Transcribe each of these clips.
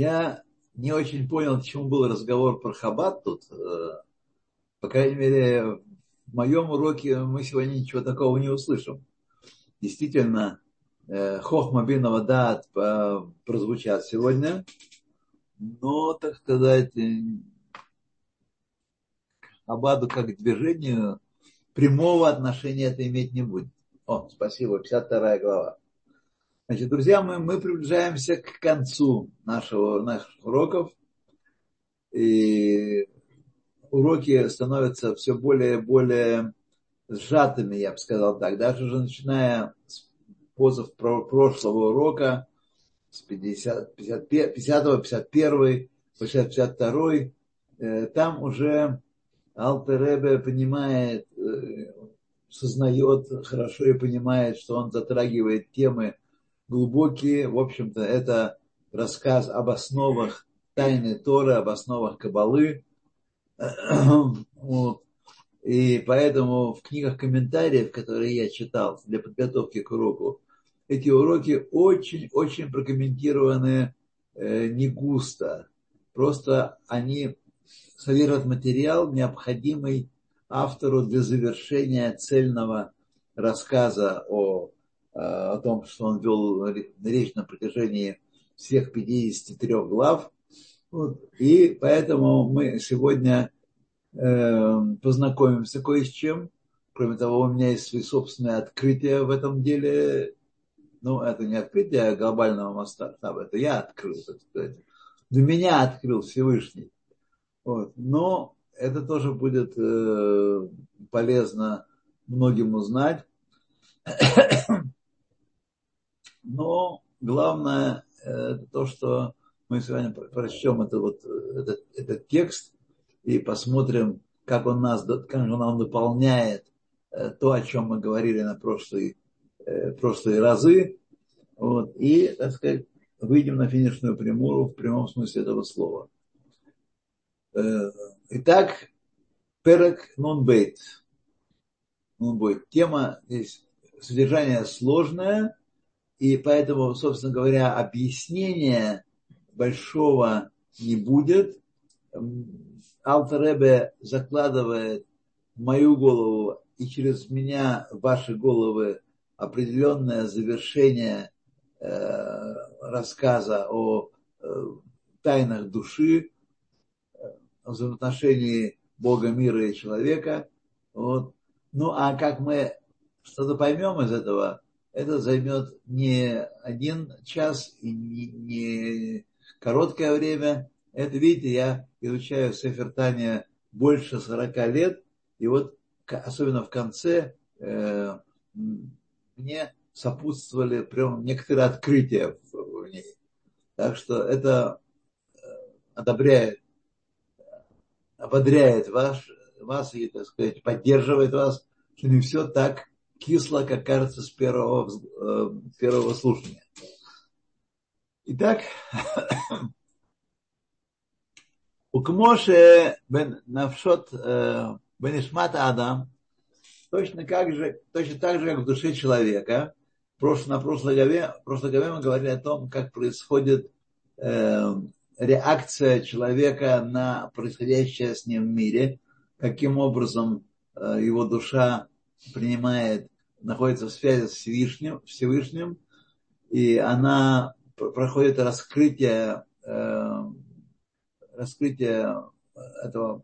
Я не очень понял, к чему был разговор про хаббат тут. По крайней мере, в моем уроке мы сегодня ничего такого не услышим. Действительно, э, Хохма Бинова Дат прозвучат сегодня, но, так сказать, Абаду как к движению прямого отношения это иметь не будет. О, спасибо, 52 глава. Значит, друзья, мы, мы приближаемся к концу нашего, наших уроков. И уроки становятся все более и более сжатыми, я бы сказал так. Даже уже начиная с позов прошлого урока, с 50, 50, 50 51 по 52 там уже Алтеребе понимает, э, сознает хорошо и понимает, что он затрагивает темы глубокие. В общем-то, это рассказ об основах тайны Торы, об основах Кабалы. И поэтому в книгах комментариев, которые я читал для подготовки к уроку, эти уроки очень-очень прокомментированы э, не густо. Просто они содержат материал, необходимый автору для завершения цельного рассказа о, о том, что он вел речь на протяжении всех 53 глав. Вот. И поэтому мы сегодня э, познакомимся кое с чем. Кроме того, у меня есть свои собственные открытия в этом деле. Ну, это не открытие глобального масштаба, это я открыл, так. Для меня открыл Всевышний. Вот. Но это тоже будет э, полезно многим узнать. Но главное э, то, что мы сегодня прочтем это вот, этот, этот текст и посмотрим, как он нас, как он нам дополняет э, то, о чем мы говорили на прошлые, э, прошлые разы. Вот, и, так сказать, выйдем на финишную прямую в прямом смысле этого слова. Э, итак, Перек Нонбейт. Нонбейт. Тема здесь содержание сложное, и поэтому, собственно говоря, объяснения большого не будет. Алтеребе закладывает в мою голову и через меня ваши головы определенное завершение э, рассказа о э, тайнах души, о взаимоотношении Бога, мира и человека. Вот. Ну а как мы что-то поймем из этого, это займет не один час и не, не короткое время. Это, видите, я изучаю Сефертания больше 40 лет, и вот особенно в конце э, мне сопутствовали прям некоторые открытия в ней. Так что это э, одобряет ободряет вас, вас и, так сказать, поддерживает вас, что не все так кисло, как кажется с первого, э, первого слушания. Итак, у Кмоше бен Навшот э, Бенишмат Адам, точно, как же, точно так же, как в душе человека, на прошлой главе, в прошлой главе мы говорили о том, как происходит э, реакция человека на происходящее с ним в мире, каким образом э, его душа принимает, находится в связи с Всевышним, Всевышним и она проходит раскрытие, э, раскрытие этого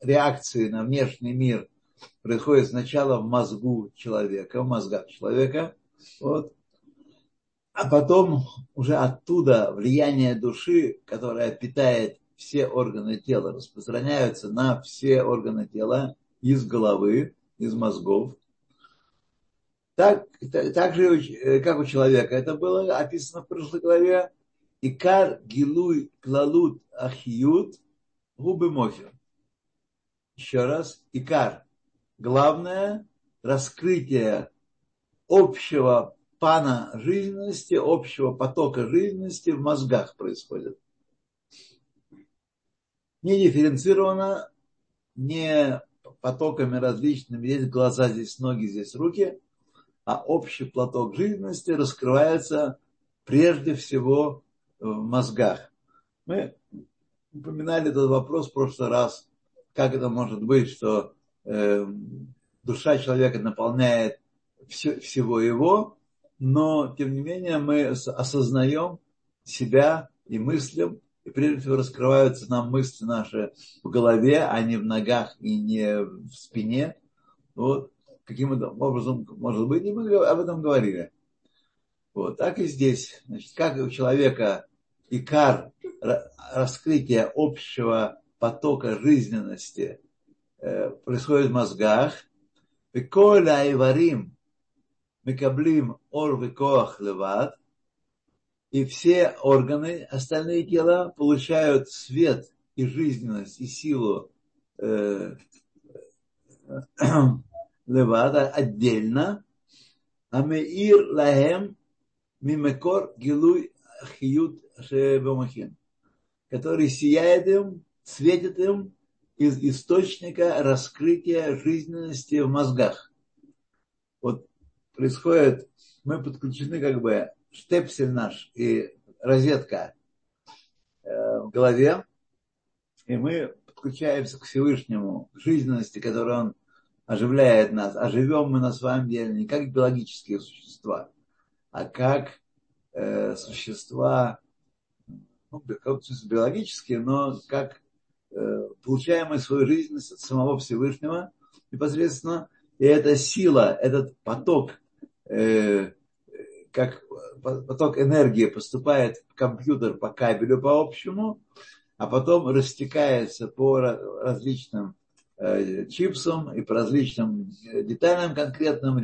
реакции на внешний мир происходит сначала в мозгу человека, в мозгах человека, вот, а потом уже оттуда влияние души, которая питает все органы тела, распространяются на все органы тела из головы, из мозгов. Так, так же, э, как у человека это было описано в прошлой главе. Икар гилуй клалут ахиют губы мохер. Еще раз. Икар. Главное раскрытие общего пана жизненности, общего потока жизненности в мозгах происходит. Не дифференцировано, не потоками различными, здесь глаза, здесь ноги, здесь руки, а общий поток жизненности раскрывается прежде всего в мозгах. Мы упоминали этот вопрос в прошлый раз, как это может быть, что э, душа человека наполняет все, всего его, но тем не менее мы осознаем себя и мыслям, и прежде всего раскрываются нам мысли наши в голове, а не в ногах и не в спине. Вот каким образом может быть, и мы об этом говорили. Вот, так и здесь. Значит, как у человека икар, раскрытие общего потока жизненности э, происходит в мозгах. Коля айварим мекаблим ор векоах леват. И все органы, остальные тела получают свет и жизненность и силу э, левада отдельно, а меир лахем мимекор гилуй хиют шебамахин, который сияет им, светит им из источника раскрытия жизненности в мозгах. Вот происходит, мы подключены как бы штепсель наш и розетка в голове, и мы подключаемся к Всевышнему, к жизненности, которую Он оживляет нас. А живем мы на самом деле не как биологические существа, а как э, существа, ну, биологические, но как э, получаем свою жизнь от самого Всевышнего непосредственно. И эта сила, этот поток, э, как поток энергии поступает в компьютер по кабелю по общему, а потом растекается по различным Э, чипсом и по различным э, деталям конкретным,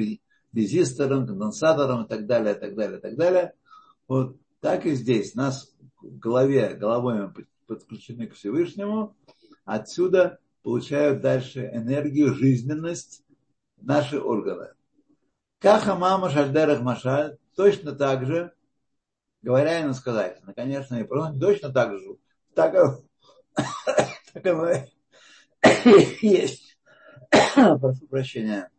резисторам, конденсаторам и так далее, и так далее, и так далее. Вот так и здесь. Нас в голове, головой мы подключены к Всевышнему. Отсюда получают дальше энергию, жизненность наши органы. Каха мама шальдерах машаль, точно так же, говоря и сказать, ну, конечно, и точно так же, так, так оно есть. Прошу прощения.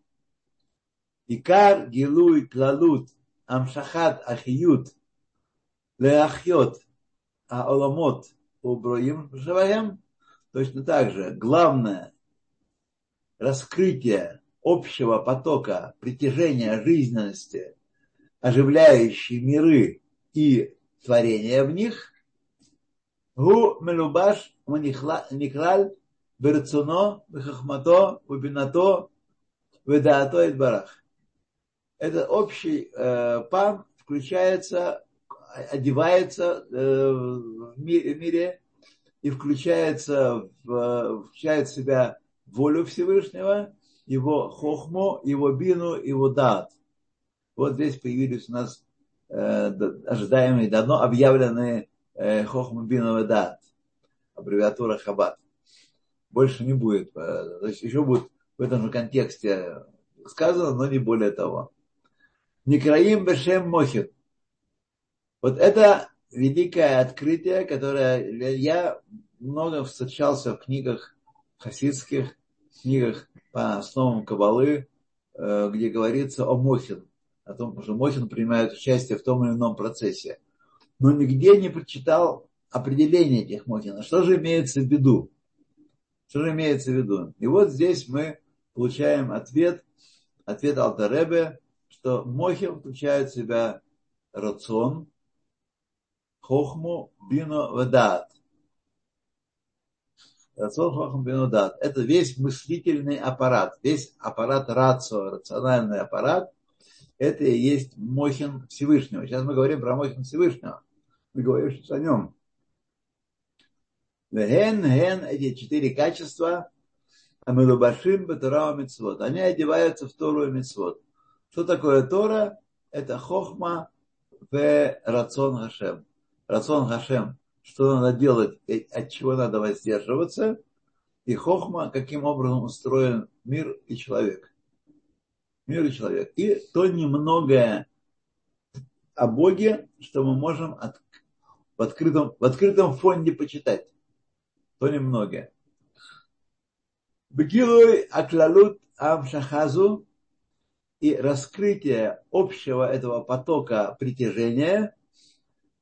Икар гилуй клалут амшахат ахиют леахьот аоламот уброим живаем. Точно так же главное раскрытие общего потока притяжения жизненности, оживляющие миры и творения в них, гу мелубаш никлаль Берцуно, Бехахмато, Убинато, Ведаато и Барах. Это общий э, пан включается, одевается э, в мире и включается в, включает в себя волю Всевышнего, его хохму, его бину, его дат. Вот здесь появились у нас э, ожидаемые, давно объявленные э, хохму, бину и дат, аббревиатура Хаббат больше не будет. Э, то есть еще будет в этом же контексте сказано, но не более того. Некраим Бешем Мохин. Вот это великое открытие, которое я много встречался в книгах хасидских, книгах по основам Кабалы, э, где говорится о Мохин, о том, что Мохин принимает участие в том или ином процессе. Но нигде не прочитал определение этих Мохина. Что же имеется в виду? Что же имеется в виду? И вот здесь мы получаем ответ, ответ Алтаребе, что мохи включают в себя рацион, хохму, бину, ведат. Рацион, хохму, бину, ведат. Это весь мыслительный аппарат, весь аппарат рацио, рациональный аппарат, это и есть Мохин Всевышнего. Сейчас мы говорим про Мохин Всевышнего. Мы говорим сейчас о нем. Ген, ген, эти четыре качества, Амилубашим, Батурава, Мицвод. Они одеваются в Тору и Мицвод. Что такое Тора? Это хохма в рацион Хашем. Рацион Хашем, что надо делать, от чего надо воздерживаться. И хохма, каким образом устроен мир и человек. Мир и человек. И то немногое о Боге, что мы можем от, в, открытом, в открытом фонде почитать то немногие. Бегилуй аклалут амшахазу и раскрытие общего этого потока притяжения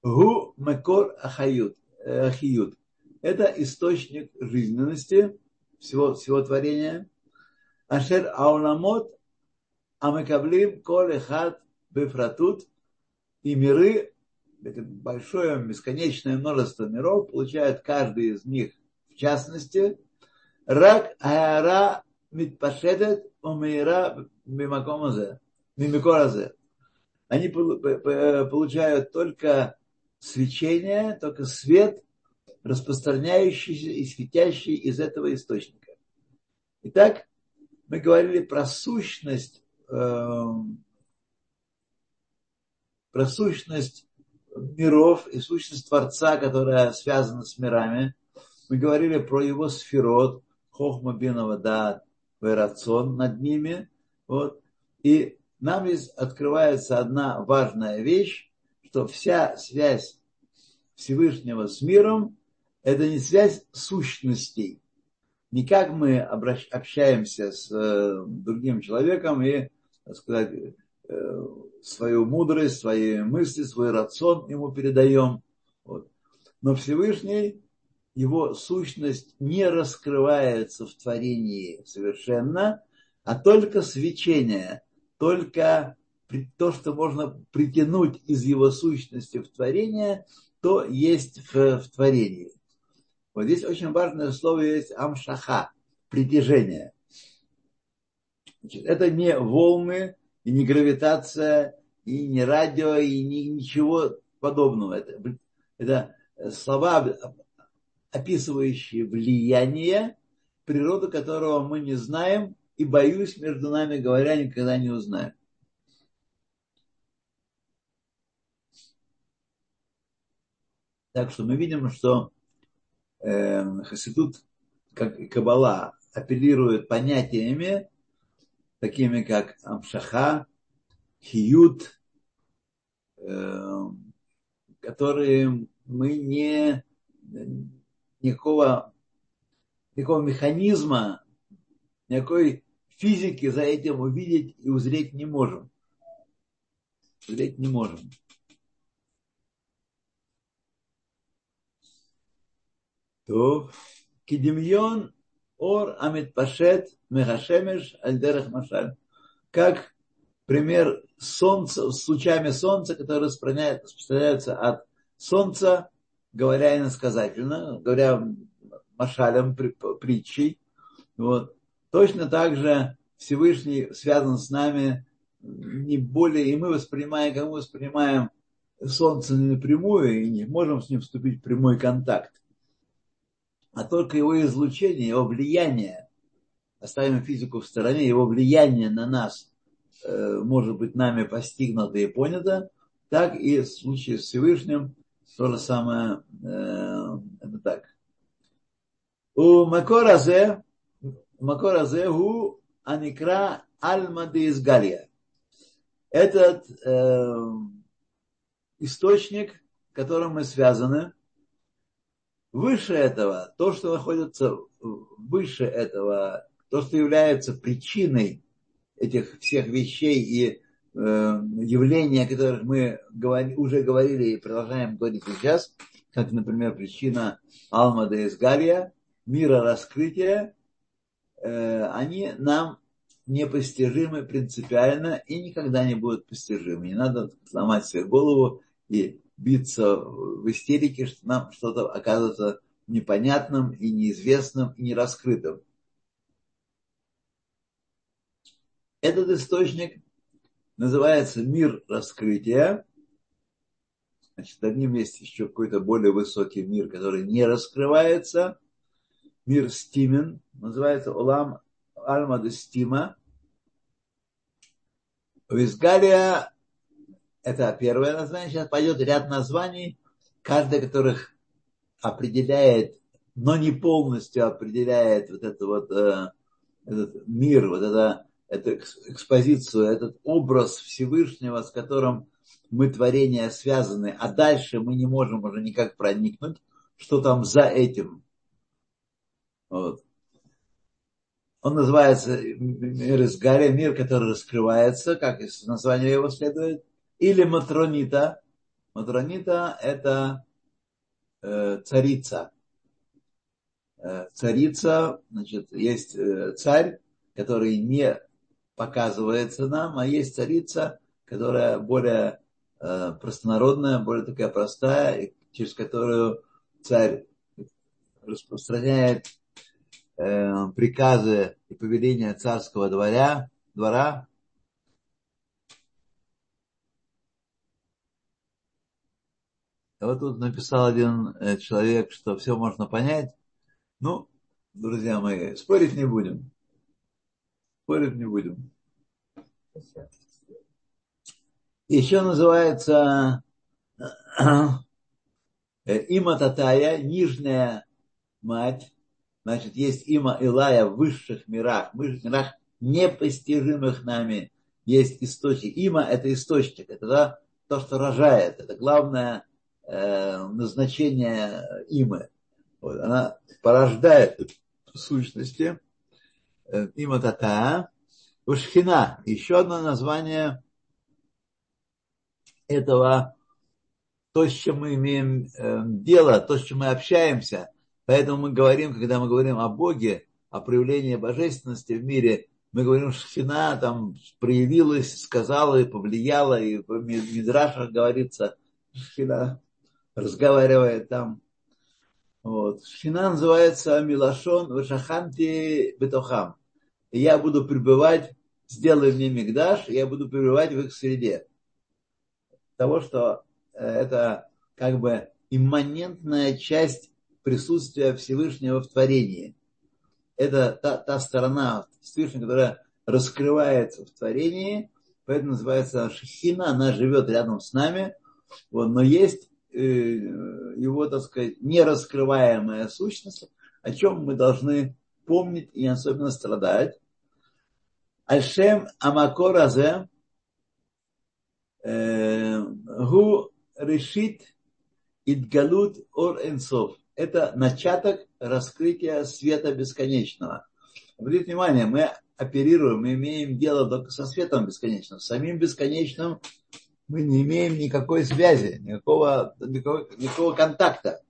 Гу Мекор Ахают. Это источник жизненности всего, всего творения. Ашер Ауламот Амекаблим Коль Эхат Бефратут. И миры, это большое бесконечное множество миров, получают каждый из них частности. Рак Аяра Митпашедет Умейра Мимакомазе. Мимикоразе. Они получают только свечение, только свет, распространяющийся и светящий из этого источника. Итак, мы говорили про сущность, э, про сущность миров и сущность Творца, которая связана с мирами. Мы говорили про его сферот, хохма бинова да верацон над ними. Вот. И нам открывается одна важная вещь, что вся связь Всевышнего с миром – это не связь сущностей. Не как мы общаемся с э, другим человеком и, так сказать, э, свою мудрость, свои мысли, свой рацион ему передаем. Вот. Но Всевышний, его сущность не раскрывается в творении совершенно, а только свечение, только то, что можно притянуть из его сущности в творение, то есть в, в творении. Вот здесь очень важное слово есть амшаха, притяжение. Значит, это не волны, и не гравитация, и не радио, и не, ничего подобного. Это, это слова, описывающие влияние, природу которого мы не знаем, и, боюсь, между нами говоря, никогда не узнаем. Так что мы видим, что э, Хасидут, как и Кабала, апеллирует понятиями, такими как Амшаха, Хиют, э, которые мы не никакого, никакого механизма, никакой физики за этим увидеть и узреть не можем. Узреть не можем. То кидемьон ор амит пашет мехашемеш альдерах машаль. Как пример солнца, с лучами солнца, которые распространяются от солнца, говоря иносказательно, говоря машалем, притчей. Вот. Точно так же Всевышний связан с нами не более, и мы воспринимаем, как мы воспринимаем Солнце не напрямую и не можем с ним вступить в прямой контакт а только его излучение, его влияние, оставим физику в стороне, его влияние на нас э, может быть нами постигнуто и понято, так и в случае с Всевышним то же самое, э, это так. У Макоразе, Макоразе у Аникра Альмады из Галия. Этот э, источник, которым мы связаны, Выше этого, то, что находится выше этого, то, что является причиной этих всех вещей и э, явлений, о которых мы говори, уже говорили и продолжаем говорить сейчас, как, например, причина Алмада из Галия, мира раскрытия, э, они нам непостижимы принципиально и никогда не будут постижимы. Не надо сломать себе голову и биться в истерике, что нам что-то оказывается непонятным и неизвестным и нераскрытым. Этот источник называется мир раскрытия. Значит, над ним есть еще какой-то более высокий мир, который не раскрывается. Мир Стимен, называется Улам Альмада Стима. Визгалия это первое название. Сейчас пойдет ряд названий, каждое которых определяет, но не полностью определяет вот это вот э, этот мир, вот это, эту экспозицию, этот образ Всевышнего, с которым мы творения связаны, а дальше мы не можем уже никак проникнуть, что там за этим. Вот. Он называется мир из Гарри, мир, который раскрывается, как из названия его следует или матронита, Матронита – это э, царица. Э, царица, значит, есть э, царь, который не показывается нам, а есть царица, которая более э, простонародная, более такая простая, через которую царь распространяет э, приказы и повеления царского дворя, двора. Вот тут написал один э, человек, что все можно понять. Ну, друзья мои, спорить не будем. Спорить не будем. Еще называется э, Има Татая, нижняя мать. Значит, есть Има Илая в высших мирах, в высших мирах, непостижимых нами. Есть источник. Има – это источник, это да, то, что рожает. Это главное э, назначение имы. Вот, она порождает в сущности э, Има Татая. Ушхина, еще одно название этого, то, с чем мы имеем э, дело, то, с чем мы общаемся. Поэтому мы говорим, когда мы говорим о Боге, о проявлении божественности в мире, мы говорим, что Шхина там проявилась, сказала и повлияла, и в Мидрашах говорится, Шхина разговаривает там. Вот. Шхина называется Милашон Вашаханти Бетохам я буду пребывать, сделай мне мигдаш, я буду пребывать в их среде. Того, что э, это как бы имманентная часть присутствия Всевышнего в творении. Это та, та сторона Всевышнего, которая раскрывается в творении, поэтому называется Шахина, она живет рядом с нами, вот, но есть э, его, так сказать, нераскрываемая сущность, о чем мы должны помнить и особенно страдать. Альшем Амакор Азе Гу решит Идгалут Ор Энсов. Это начаток раскрытия света бесконечного. Обратите внимание, мы оперируем, мы имеем дело только со светом бесконечным. С самим бесконечным мы не имеем никакой связи, никакого, никакого, никакого контакта.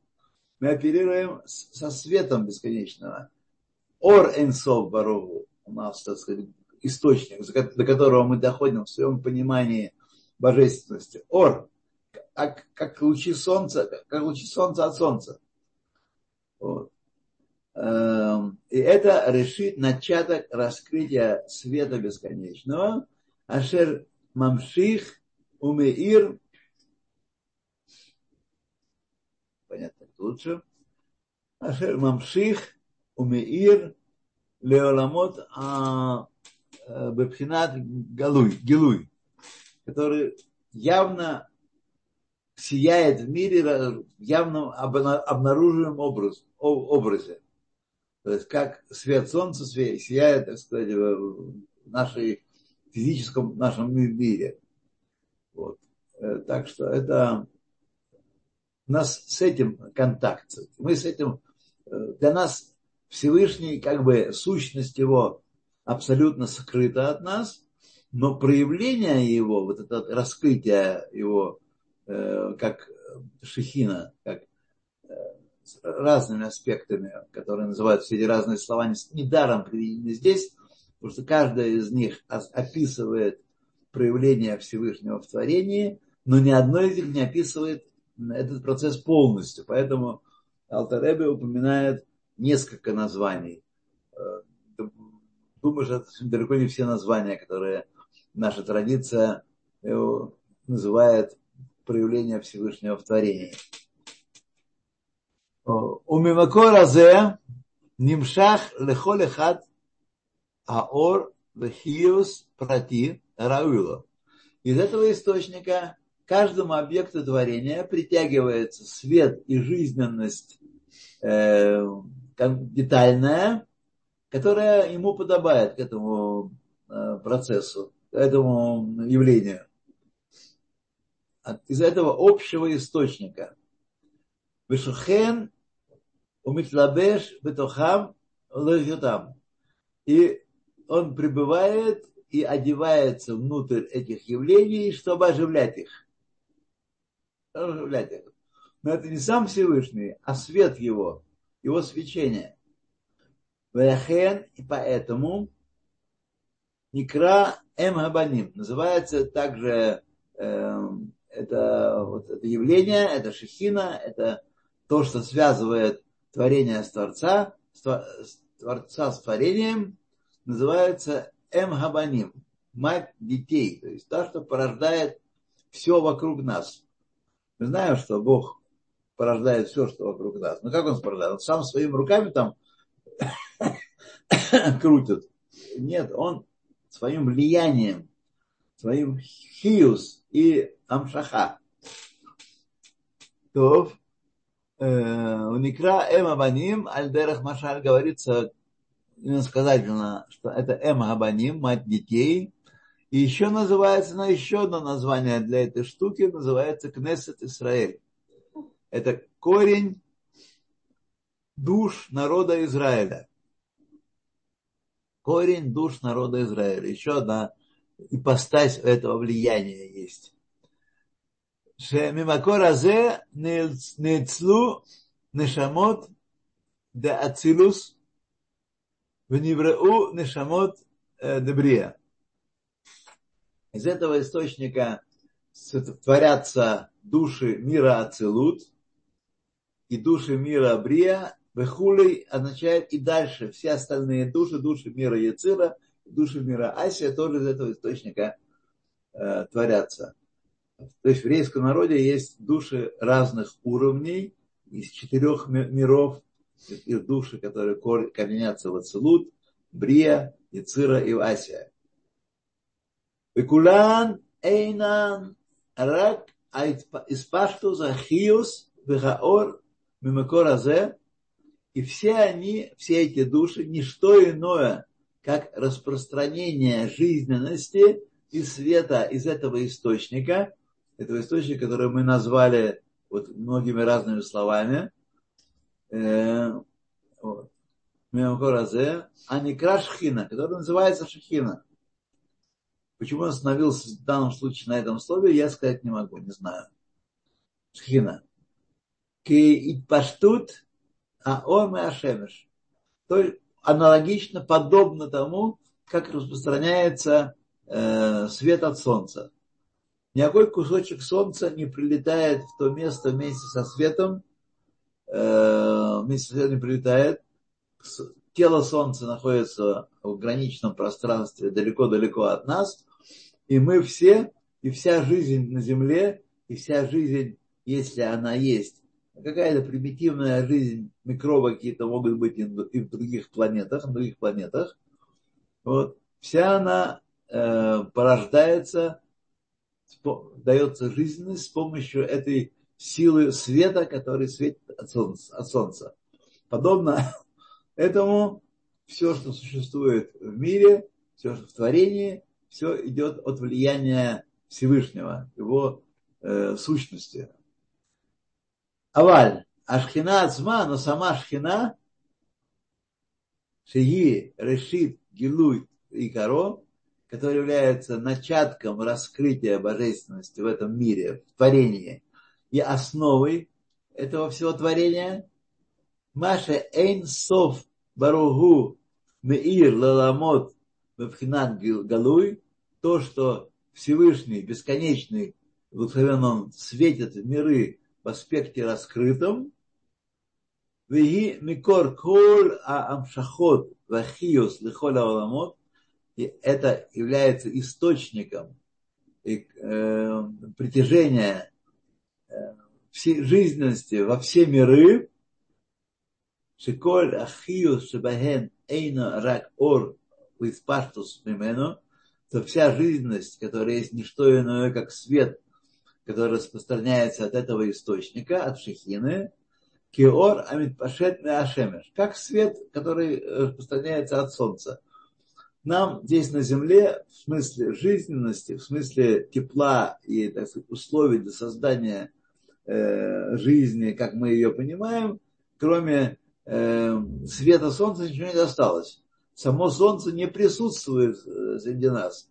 Мы оперируем со светом бесконечного. Ор Энсов Барову у нас, так сказать, источник, до которого мы доходим в своем понимании божественности. Ор, как, как лучи солнца, как лучи солнца от солнца. Вот. Эм, и это решит начаток раскрытия света бесконечного. Ашер мамших умеир. Понятно, лучше. Ашер мамших умеир леоламот а Бепхинат Галуй, Гилуй, который явно сияет в мире в явном обнаруживаемом образ, образе. То есть как свет солнца сияет, так сказать, в нашей физическом нашем мире. Вот. Э, так что это у нас с этим контакт. Мы с этим, э, для нас Всевышний, как бы сущность его абсолютно скрыто от нас, но проявление его, вот это раскрытие его, э, как шехина, как э, с разными аспектами, которые называют все эти разные слова, недаром приведены здесь, потому что каждая из них описывает проявление Всевышнего в творении, но ни одно из них не описывает этот процесс полностью. Поэтому Алтаребе упоминает несколько названий э, думаю, что это далеко не все названия, которые наша традиция называет проявление Всевышнего в творении. У Мимакоразе Нимшах Лехолехат Аор Вехиус Прати Рауило. Из этого источника каждому объекту творения притягивается свет и жизненность э, детальная, которая ему подобает к этому э, процессу, к этому явлению. Из этого общего источника. Вишухен умитлабеш бетохам лежутам. И он пребывает и одевается внутрь этих явлений, чтобы оживлять их. оживлять Но это не сам Всевышний, а свет его, его свечение. Ваяхен, и поэтому Никра Эм называется также э, это, вот, это явление, это шехина, это то, что связывает творение с Творца, с Творца с творением, называется Эм мать детей, то есть та, что порождает все вокруг нас. Мы знаем, что Бог порождает все, что вокруг нас. Но как он порождает? Он сам своими руками там крутит. Нет, он своим влиянием, своим хиус и амшаха. То у Никра Эм Абаним, Альдерах Машаль говорится иносказательно, что это Эм Абаним, мать детей. И еще называется, на еще одно название для этой штуки, называется Кнессет Исраэль. Это корень душ народа Израиля. Корень душ народа Израиля. Еще одна ипостась этого влияния есть. Шемимакоразе нецлу нешамот де ацилус в невреу нешамот э, дебрия. Из этого источника творятся души мира Ацилут и души мира Брия, Вехулей означает и дальше все остальные души, души мира Яцира, души мира Асия тоже из этого источника э, творятся. То есть в еврейском народе есть души разных уровней, из четырех миров, их души, которые коренятся в Ацелут, Брия, Ицира и Асия. Викулан эйнан рак испашту захиус вихаор мимакор азе. И все они, все эти души, не что иное, как распространение жизненности и света из этого источника, этого источника, который мы назвали вот многими разными словами. Э, вот. А не крашхина, который называется шахина. Почему он остановился в данном случае на этом слове, я сказать не могу, не знаю. Шхина. Ки паштут а он ашемеш. То есть аналогично, подобно тому, как распространяется э, свет от солнца. Никакой кусочек солнца не прилетает в то место вместе со светом, э, вместе со светом не прилетает. Тело солнца находится в граничном пространстве далеко-далеко от нас, и мы все, и вся жизнь на Земле, и вся жизнь, если она есть, какая-то примитивная жизнь, микробы какие-то могут быть и в других планетах, на других планетах, вот, вся она э, порождается дается жизненность с помощью этой силы света, который светит от солнца. От солнца. Подобно этому все, что существует в мире, все, что в творении, все идет от влияния Всевышнего, его э, сущности. Аваль, Ашхина Ацма, но сама Ашхина, Шиги, Решит, Гилуй и Каро, который является начатком раскрытия божественности в этом мире, в творении, и основой этого всего творения, Маша Эйн Сов Баругу Меир Лаламот Мепхинат Галуй, то, что Всевышний, бесконечный, благословен он, светит в миры в аспекте раскрытом, Веги Микор Кол Амшахот Вахиос Лихоля Оламот, и это является источником и, э, притяжения э, всей жизненности во все миры, Шиколь Ахиус Шабахен Эйно Рак Ор Виспаштус Мимену, то вся жизненность, которая есть не что иное, как свет, который распространяется от этого источника, от Шехины, Киор Амитпашет Ашемеш, как свет, который распространяется от солнца нам здесь на Земле в смысле жизненности, в смысле тепла и так сказать, условий для создания э, жизни, как мы ее понимаем, кроме э, света Солнца ничего не досталось. Само Солнце не присутствует э, среди нас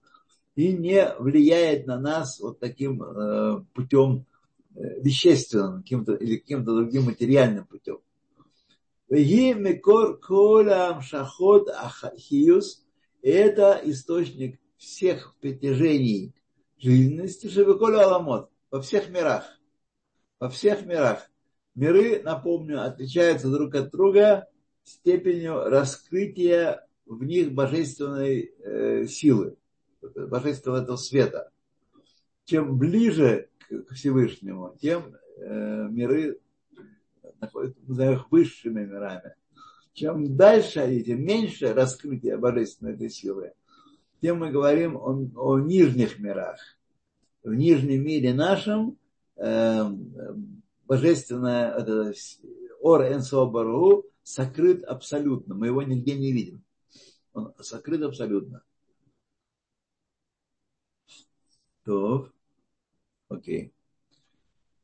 и не влияет на нас вот таким э, путем вещественным каким-то, или каким-то другим материальным путем. Это источник всех притяжений жизненности, шевеколя аламот, во всех мирах. Во всех мирах. Миры, напомню, отличаются друг от друга степенью раскрытия в них божественной э, силы, божественного этого света. Чем ближе к Всевышнему, тем э, миры находятся, назовем их высшими мирами. Чем дальше они, тем меньше раскрытие божественной этой силы, тем мы говорим о, о нижних мирах. В нижнем мире нашем э, божественное Ор Энсобару сокрыт абсолютно. Мы его нигде не видим. Он сокрыт абсолютно. То, окей.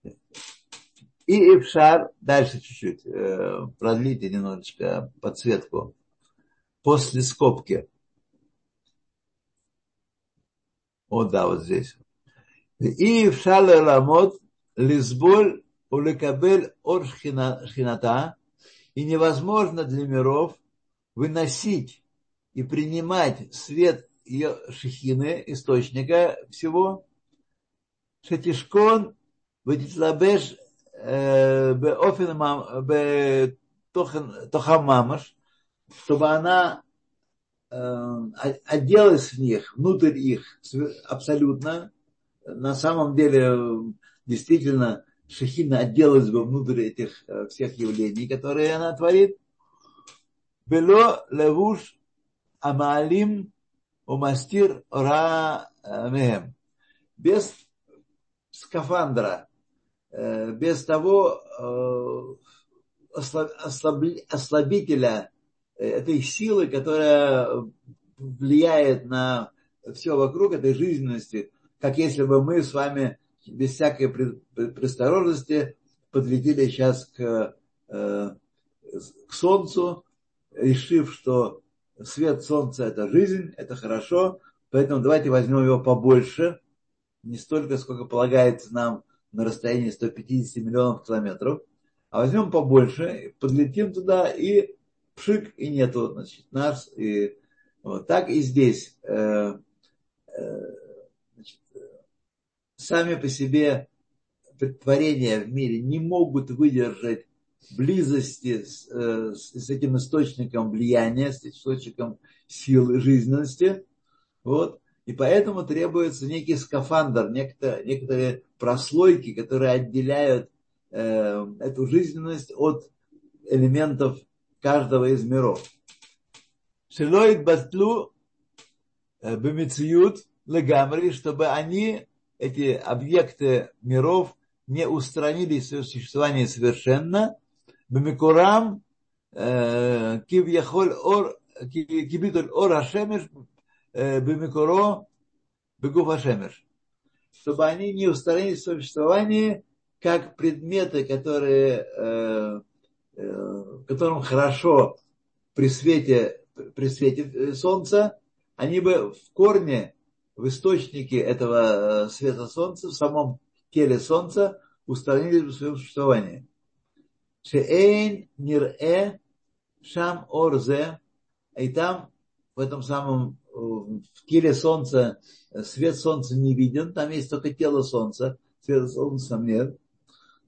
И Ившар, дальше чуть-чуть, э, продлите немножечко подсветку. После скобки. Вот да, вот здесь. И Ившар Ламот Лизболь Улекабель Ор Шхината, и невозможно для миров выносить и принимать свет ее шехины, источника всего, шатишкон ותתלבש באופן, בתוכן мамаш, чтобы она оделась в них, внутрь их абсолютно. На самом деле, действительно, Шехина отделалась бы внутрь этих всех явлений, которые она творит. Бело левуш амалим умастир ра мехем. Без скафандра, без того ослабителя этой силы, которая влияет на все вокруг этой жизненности, как если бы мы с вами без всякой предосторожности подлетели сейчас к, э, к Солнцу, решив, что свет Солнца – это жизнь, это хорошо, поэтому давайте возьмем его побольше, не столько, сколько полагается нам на расстоянии 150 миллионов километров, а возьмем побольше, подлетим туда и пшик, и нету значит, нас. И, вот так и здесь. Э, э, сами по себе творения в мире не могут выдержать близости с, э, с этим источником влияния, с источником силы жизненности. Вот. И поэтому требуется некий скафандр, некоторые, некоторые прослойки, которые отделяют э, эту жизненность от элементов каждого из миров. Шилоид батлу э, бемициют легамри, чтобы они эти объекты миров не устранили свое существование совершенно. Бамикурам э, кивьяхоль ор кибитуль ор ашемеш э, бамикуро бегуф ашемеш. Чтобы они не устранили свое существование как предметы, которые, э, которым хорошо при свете, при свете солнца, они бы в корне в источнике этого э, света солнца, в самом теле солнца, устранили в своем существовании. Шеэйн нир-э шам орзе, и там, в этом самом, э, в теле солнца, э, свет солнца не виден, там есть только тело солнца, света солнца там нет.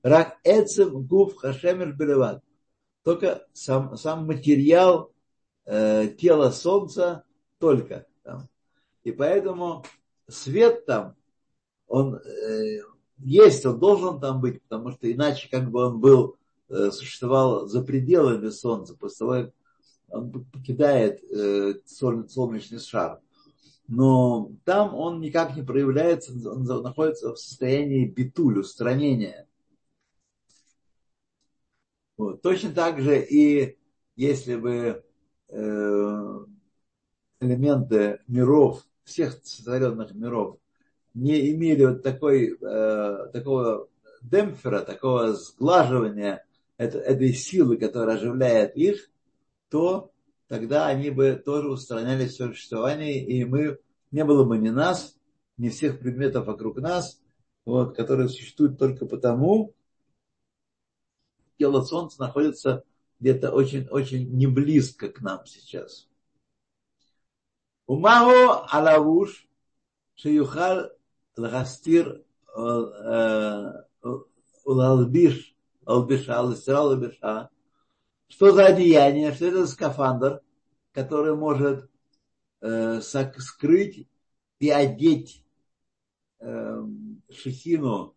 Рак эцев гуф хашемер белеват. Только сам, сам материал э, тела солнца только. И поэтому свет там, он э, есть, он должен там быть, потому что иначе как бы он был, существовал за пределами Солнца, после того, как он покидает э, солнечный шар. Но там он никак не проявляется, он находится в состоянии битуль, устранения. Вот. Точно так же и если бы э, элементы миров всех сотворенных миров не имели вот такой, э, такого демпфера, такого сглаживания это, этой силы, которая оживляет их, то тогда они бы тоже устраняли свое существование, и мы, не было бы ни нас, ни всех предметов вокруг нас, вот, которые существуют только потому, тело Солнца находится где-то очень-очень не близко к нам сейчас. Умагу алавуш шеюхал лгастир улалбиш албиша, албиша, албиша. Что за одеяние? Что это за скафандр, который может э, скрыть и одеть э, шехину,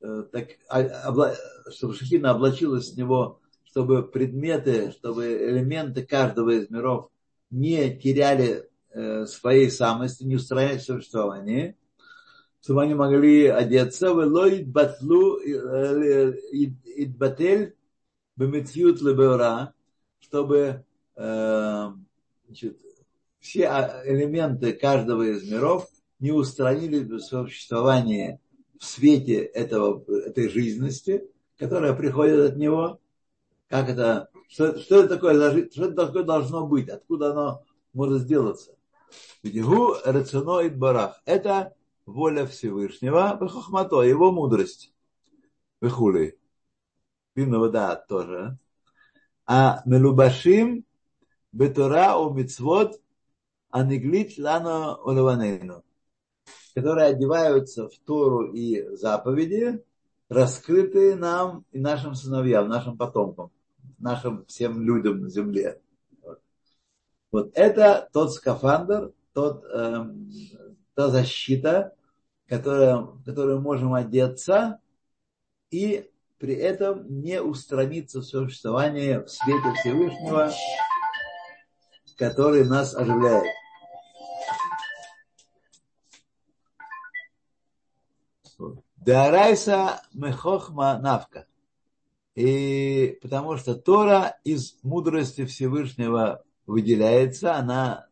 э, так, а, обла, чтобы шехина облачилась с него, чтобы предметы, чтобы элементы каждого из миров не теряли э, своей самости, не устраняли существование, чтобы они могли одеться, велоид батлу идбатель бемитьют лебеора, чтобы э, значит, все элементы каждого из миров не устранили существование в свете этого, этой жизненности, которая приходит от него. Как это, что, что это такое, что это такое должно быть, откуда оно может сделаться. Гу рационоид барах. Это воля Всевышнего, хохмато, его мудрость. Выхули. Винного да тоже. А мелубашим бетура у мицвод аниглит лана улаванейну которые одеваются в Тору и заповеди, раскрытые нам и нашим сыновьям, нашим потомкам, нашим всем людям на земле. Вот, это тот скафандр, тот, э, та защита, которая, которую можем одеться и при этом не устраниться в существовании в свете Всевышнего, который нас оживляет. Дарайса мехохма навка. И потому что Тора из мудрости Всевышнего выделяется, она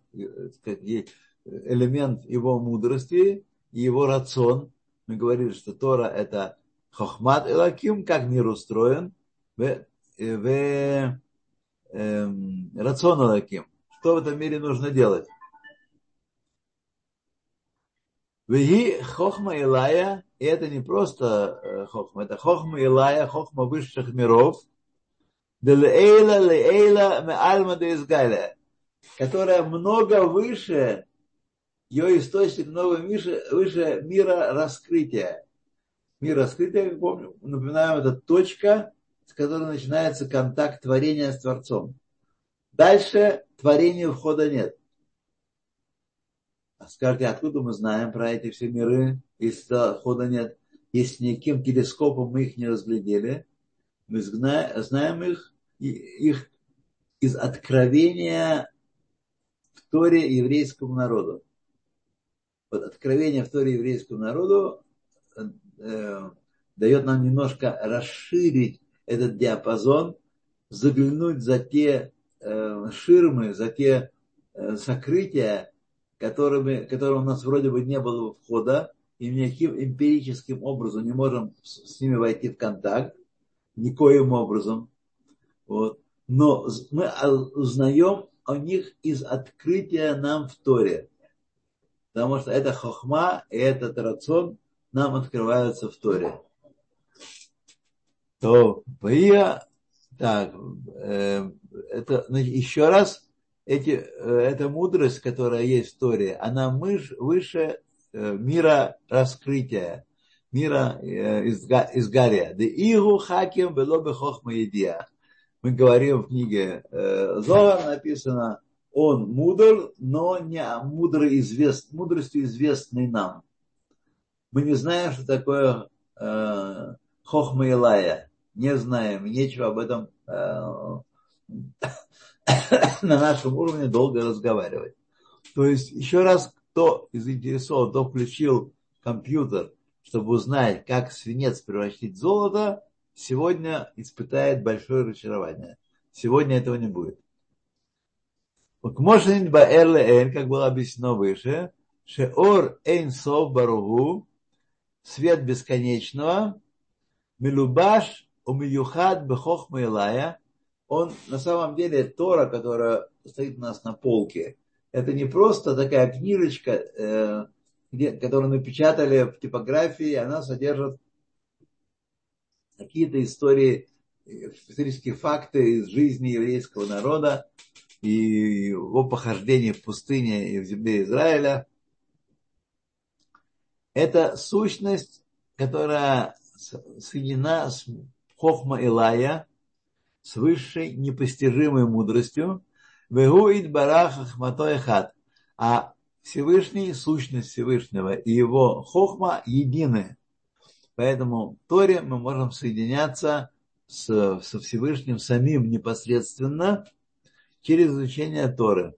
сказать, элемент его мудрости, его рацион. Мы говорили, что Тора это хохмат элаким, как мир устроен, в, в эм, рацион элаким. Что в этом мире нужно делать? Веги хохма Илая, и это не просто э, хохма, это хохма Илая, хохма высших миров, Делейла лейла меальма де изгаля, которая много выше, ее источник много выше, выше мира раскрытия. Мир раскрытия, как помню, напоминаем, это точка, с которой начинается контакт творения с Творцом. Дальше творению входа нет. А скажите, откуда мы знаем про эти все миры, если хода нет? Если никаким телескопом мы их не разглядели, мы знаем их, их из откровения в Торе еврейскому народу. Откровение в Торе еврейскому народу э, дает нам немножко расширить этот диапазон, заглянуть за те э, ширмы, за те э, сокрытия, которыми, которым у нас вроде бы не было входа, и никаким эмпирическим образом не можем с ними войти в контакт, никоим образом. Вот. Но мы узнаем о них из открытия нам в Торе. Потому что это хохма и этот рацион нам открываются в Торе. То, так, э, это, значит, еще раз эти, э, эта мудрость, которая есть в Торе, она мыш, выше э, мира раскрытия, мира э, изгария. Да игу хаким было бы хохма Мы говорим в книге Зоар написано, он мудр, но не мудрый извест, мудростью известный нам. Мы не знаем, что такое э, хохма Илая. Не знаем, нечего об этом на нашем уровне долго разговаривать. То есть, еще раз, кто заинтересован, кто включил компьютер, чтобы узнать, как свинец превратить в золото, сегодня испытает большое разочарование. Сегодня этого не будет. Как было объяснено выше, Шеор Эйн Сов Баругу, свет бесконечного, Милубаш Умиюхад Бехохма Илая, он на самом деле Тора, которая стоит у нас на полке, это не просто такая книжечка, где, которую напечатали в типографии, она содержит какие-то истории, исторические факты из жизни еврейского народа и его похождения в пустыне и в земле Израиля. Это сущность, которая соединена с Хохма Илая, с высшей непостижимой мудростью, Вегуид Барах Хат. А Всевышний, сущность Всевышнего и его хохма едины. Поэтому в Торе мы можем соединяться с, со Всевышним самим непосредственно через изучение Торы.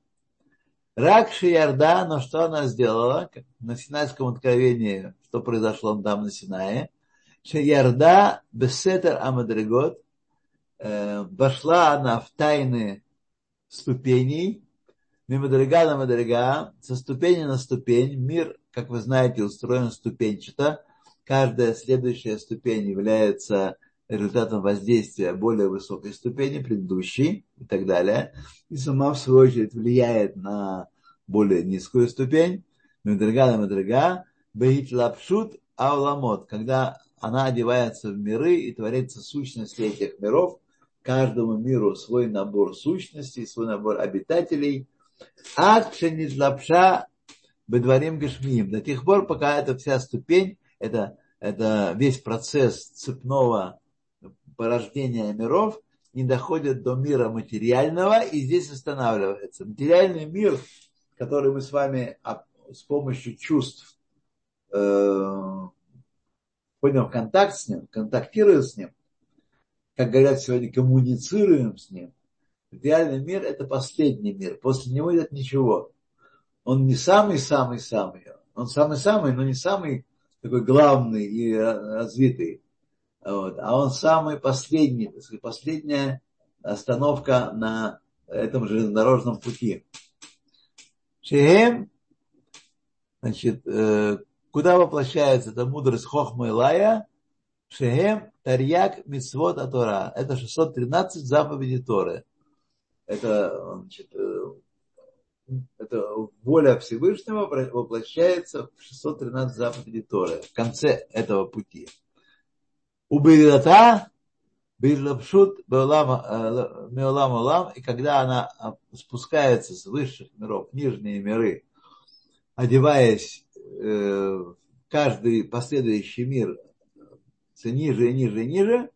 Рак Шиярда, но что она сделала? На Синайском откровении, что произошло там на Синае. Шиярда Бесетер Амадригот, э, вошла она в тайны ступеней, мимадрига на мадрига, со ступени на ступень. Мир, как вы знаете, устроен ступенчато. Каждая следующая ступень является результатом воздействия более высокой ступени, предыдущей и так далее. И сама, в свою очередь, влияет на более низкую ступень. Мадрига на мадрига, бейт лапшут ауламот, когда она одевается в миры и творится сущность этих миров, каждому миру свой набор сущностей, свой набор обитателей. Акша низлапша бедварим гешмиим. До тех пор, пока эта вся ступень, это, это весь процесс цепного порождения миров не доходит до мира материального и здесь останавливается. Материальный мир, который мы с вами с помощью чувств э, входим в контакт с ним, контактируем с ним, как говорят сегодня, коммуницируем с ним. Реальный мир – это последний мир. После него нет ничего. Он не самый-самый-самый. Он самый-самый, но не самый такой главный и развитый. Вот. А он самый последний, так сказать, последняя остановка на этом железнодорожном пути. Шехем, значит, э, куда воплощается эта мудрость Хохма и Лая? Шехем Тарьяк Мицвод Атора. Это 613 заповедей Торы. Это, значит, э, это воля Всевышнего воплощается в 613 заповедей Торы. В конце этого пути. У Бейдата Бейдлапшут Меолам Улам, и когда она а, спускается с высших миров нижние миры, одеваясь э, в каждый последующий мир все ниже и ниже и ниже.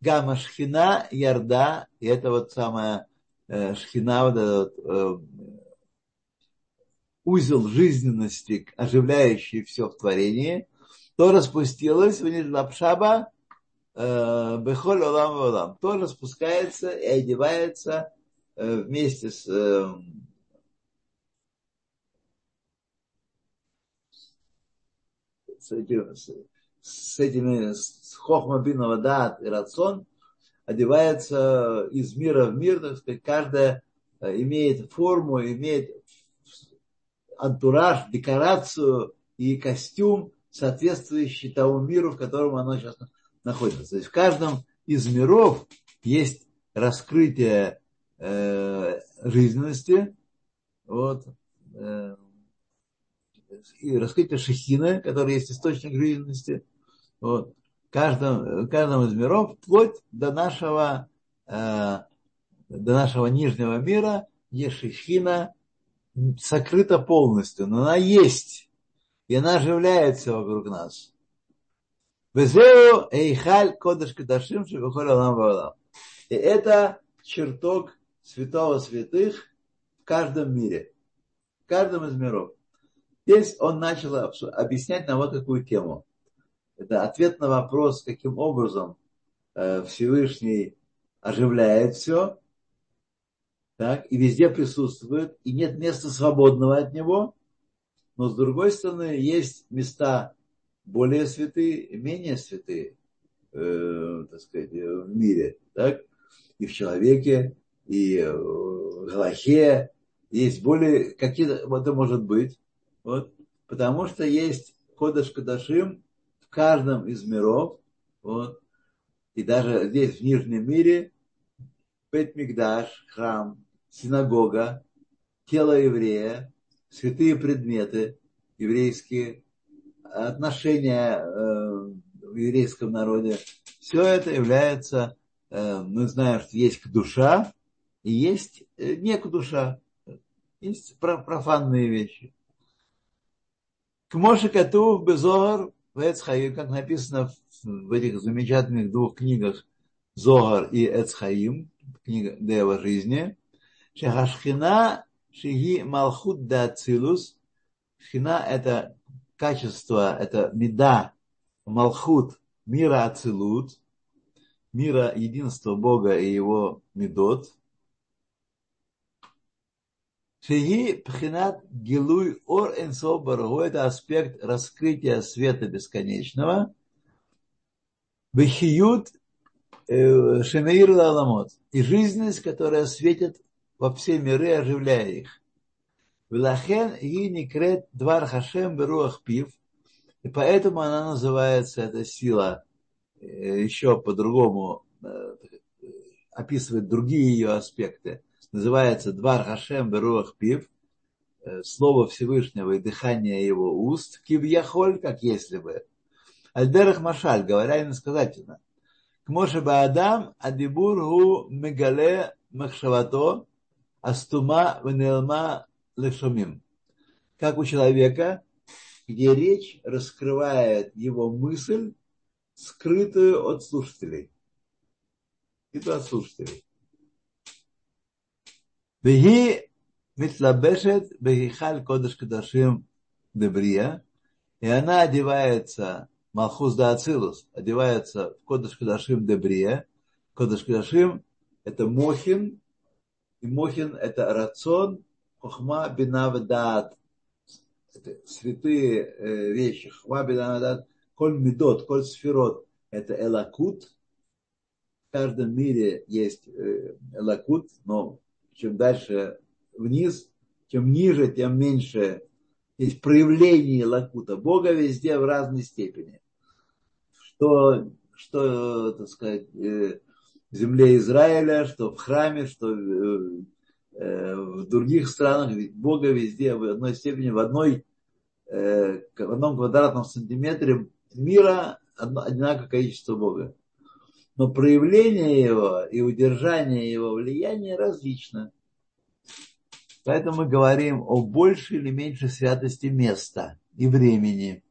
Гамма шхина, ярда, и это вот самая э, шхина, вот этот э, узел жизненности, оживляющий все в творении, то распустилось в Лапшаба э, Бехоль Олам Олам, то распускается и одевается э, вместе с э, с с этими, с хохма бинного дат и рацион, одевается из мира в мир, так сказать, каждая э, имеет форму, имеет антураж, декорацию и костюм, соответствующий тому миру, в котором оно сейчас находится. То есть в каждом из миров есть раскрытие э, жизненности, вот, э, и раскрытие шахина, который есть источник жизненности, вот, каждом, каждом из миров, вплоть до нашего, э, до нашего нижнего мира, Ешихина сокрыта полностью, но она есть, и она оживляется вокруг нас. Безеу эйхаль кодыш кадашим И это чертог святого святых в каждом мире, в каждом из миров. Здесь он начал объяснять нам вот какую тему. Это ответ на вопрос, каким образом э, Всевышний оживляет все, так, и везде присутствует, и нет места свободного от него, но с другой стороны есть места более святые менее святые, э, так сказать, в мире, так, и в человеке, и в Галахе, есть более, какие-то, вот это может быть, вот, потому что есть Кодыш Кадашим, каждом из миров, вот, и даже здесь, в Нижнем мире, Петмигдаш, храм, синагога, тело еврея, святые предметы, еврейские, отношения э, в еврейском народе. Все это является, э, мы знаем, что есть душа и есть э, не душа. Есть профанные вещи. К Моше Катув Безогар Эцхаим, как написано в этих замечательных двух книгах Зогар и Эцхаим, книга Дева жизни, Шахашхина Шиги Малхут да Цилус. Шхина – это качество, это меда, Малхут, мира Ацилут, мира единства Бога и его медот. Шиги Пхинат Гилуй Ор Энсо Барагу – это аспект раскрытия света бесконечного. Бехиют э, Шемеир Ламот и жизненность, которая светит во все миры, оживляя их. Вилахен и некрет двар хашем беруах пив, и поэтому она называется, эта сила, э, еще по-другому э, описывает другие ее аспекты. Называется двар хашем беруах пив, э, слово Всевышнего и дыхание его уст, кивьяхоль, как если бы. Альдерах Машаль, говоря иносказательно. К Моше Баадам Адибур мегале махшавато астума венелма лешумим. Как у человека, где речь раскрывает его мысль, скрытую от слушателей. Это от слушателей. Веги митлабешет бегихаль кодыш кадашим дебрия, и она одевается, Малхус да Ацилус, одевается в кодыш кадашим дебрия. Кодыш кадашим – это мохин, и Мохин – это рацион, хохма, бина. Это святые э, вещи. Хохма, бина, дат. Коль медот, коль сферот – это элакут. В каждом мире есть э, элакут, но чем дальше вниз, чем ниже, тем меньше есть проявление лакута. Бога везде в разной степени. Что, что так сказать, э, земле Израиля, что в храме, что э, э, в других странах, ведь Бога везде в одной степени, в, одной, э, в одном квадратном сантиметре мира одинаковое количество Бога. Но проявление его и удержание его влияния различно. Поэтому мы говорим о большей или меньшей святости места и времени.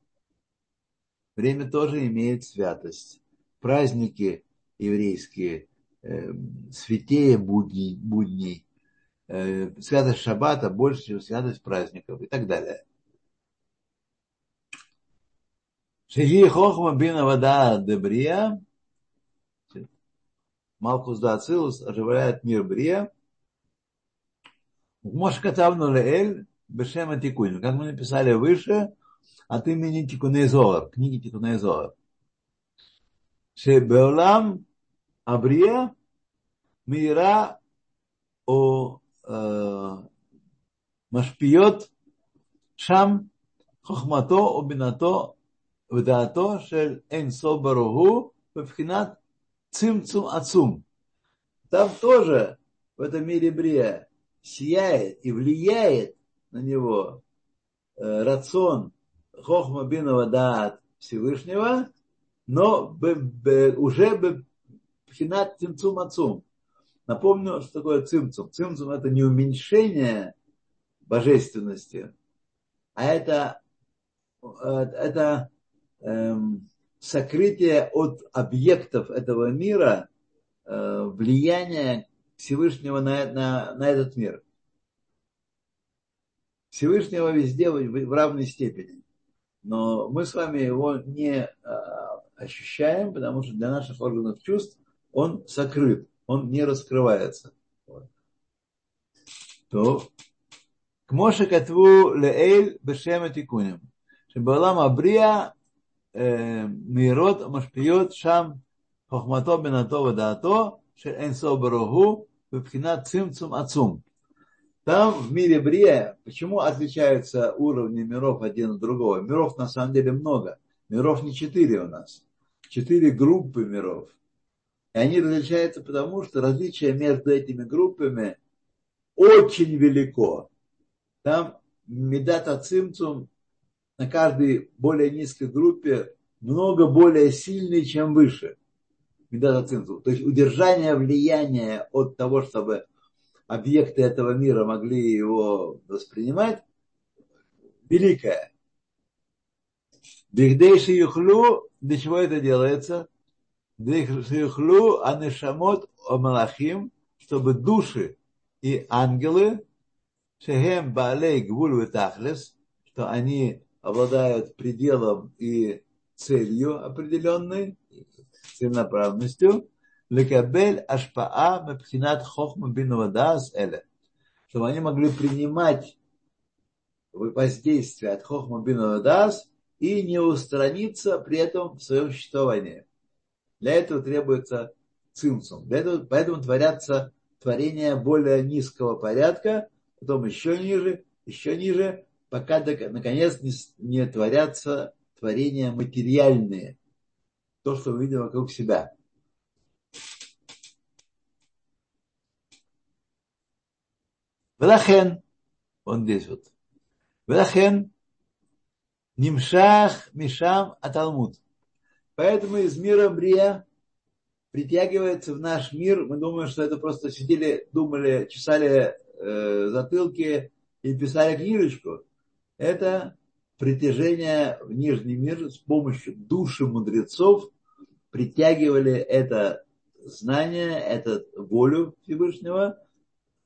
Время тоже имеет святость. Праздники еврейские, э, святее будней, будней э, Э, святость шаббата больше, чем святость праздников и так далее. Шиги хохма бина вода дебрия. Малкус да Ацилус оживляет мир Брия. Мошкатавну Леэль Бешема Тикунин. Как мы написали выше, от имени Тикунезовар, книги Тикунезовар. Шебеолам Абрия Мира о Э, машпиот Шам Хохмато Обинато Вдаато Шель Энсо Баругу Вавхинат Цимцум Ацум. Там тоже в этом мире Брия сияет и влияет на него э, рацион Хохма Бинова Даат Всевышнего, но уже Бхинат Цимцум Ацум Напомню, что такое цимцум. Цимцум это не уменьшение божественности, а это, это эм, сокрытие от объектов этого мира э, влияния Всевышнего на, на, на этот мир. Всевышнего везде в, в равной степени. Но мы с вами его не а, ощущаем, потому что для наших органов чувств он сокрыт, он не раскрывается. Вот. То к Моше Катву Леэль Бешема Тикунем. Шебалам Абрия э, Мирот Машпиот Шам Хохмато Бенато Вадато Шеэнсо Барогу Вепхина Цимцум Ацум. Там в мире Брия, почему отличаются уровни миров один от другого? Миров на самом деле много. Миров не четыре у нас. Четыре группы миров – и они различаются потому, что различие между этими группами очень велико. Там медата цимцум на каждой более низкой группе много более сильный, чем выше. Медата цинцу. То есть удержание влияния от того, чтобы объекты этого мира могли его воспринимать, великое. Бигдейши юхлю, для чего это делается? Юхлю анешамот малахим, чтобы души и ангелы, шехем баалей гвуль тахлес, что они обладают пределом и целью определенной, целенаправленностью, лекабель ашпаа мепхинат хохма бинавадас эля, чтобы они могли принимать воздействие от хохма бинавадас и не устраниться при этом в своем существовании. Для этого требуется цимсум. Для этого, поэтому творятся творения более низкого порядка, потом еще ниже, еще ниже, пока наконец не, не творятся творения материальные. То, что мы видим вокруг себя. Велахен, он здесь вот. Велахен, Нимшах, Мишам, Аталмуд. Поэтому из мира Брия притягивается в наш мир. Мы думаем, что это просто сидели, думали, чесали э, затылки и писали книжечку. Это притяжение в нижний мир с помощью души мудрецов притягивали это знание, эту волю Всевышнего,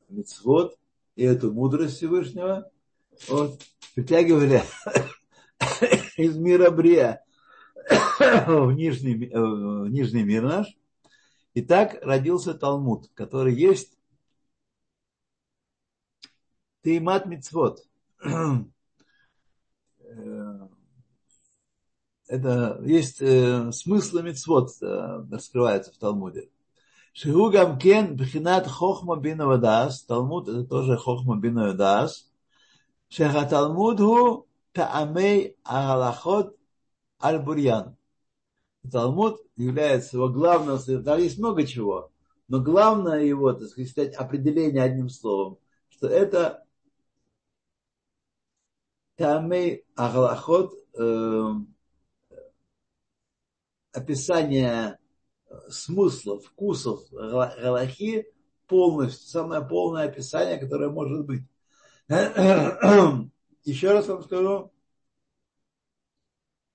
мицвод и эту мудрость Всевышнего, вот, притягивали из мира Брия в нижний, э, в нижний мир наш. И так родился Талмуд, который есть Теймат Мицвод. Э, это есть э, смысл мицвод э, раскрывается в Талмуде. Шигу гамкен бхинат хохма бина вадас. Талмуд это тоже хохма бина вадас. Шеха Талмуд ху таамей агалахот аль бурьян. Талмуд является его главным, там есть много чего, но главное его, так сказать, определение одним словом, что это Тамей Агалахот, э, описание смысла, вкусов Галахи полностью, самое полное описание, которое может быть. Еще раз вам скажу,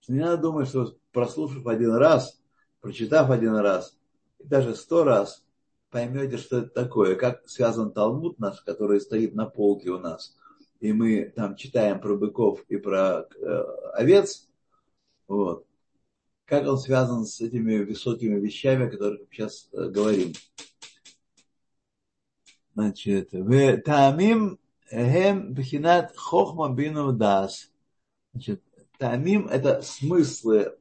не надо думать, что прослушав один раз, прочитав один раз, и даже сто раз, поймете, что это такое, как связан Талмуд наш, который стоит на полке у нас – и мы там читаем про быков и про э, овец, вот, как он связан с этими высокими вещами, о которых мы сейчас э, говорим. Значит, в тамим хем бхинат хохма бину дас. Значит, тамим это смыслы.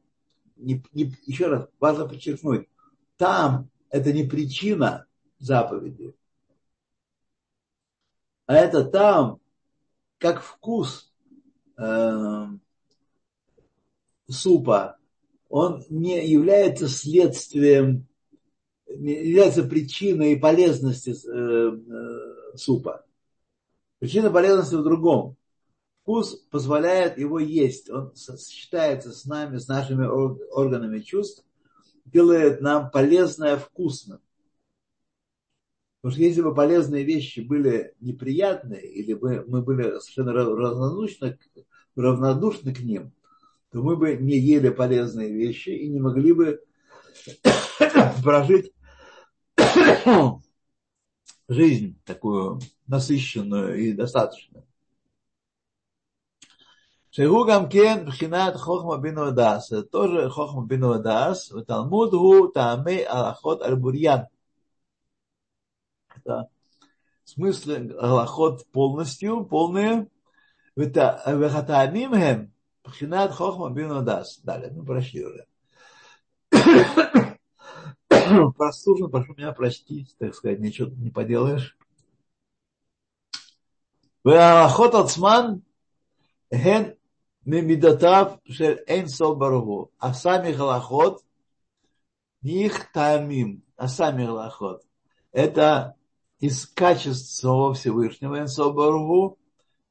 Не, не, еще раз, важно подчеркнуть, там это не причина заповеди, а это там как вкус э, супа, он не является следствием, не является причиной и полезности э, э, супа. Причина полезности в другом. Вкус позволяет его есть. Он сочетается с нами, с нашими органами чувств, делает нам полезное вкусным. Потому что если бы полезные вещи были неприятные, или бы мы были совершенно равнодушны, равнодушны к ним, то мы бы не ели полезные вещи и не могли бы прожить жизнь такую насыщенную и достаточную. Шигу гамкен пхинат хохма бину адас. Это тоже хохма бину адас. Талмуд гу таамей алахот альбурьян. Это смысл алахот полностью, полные. Вехатаамим хем пхинат хохма бину адас. Далее, мы прошли уже. Простужен, прошу меня простить, так сказать, ничего не поделаешь. Алахот ацман Ген мемидатав шель энсо баргу. А сами галахот, них таамим. а сами галахот. Это из качеств самого Всевышнего энсо баргу,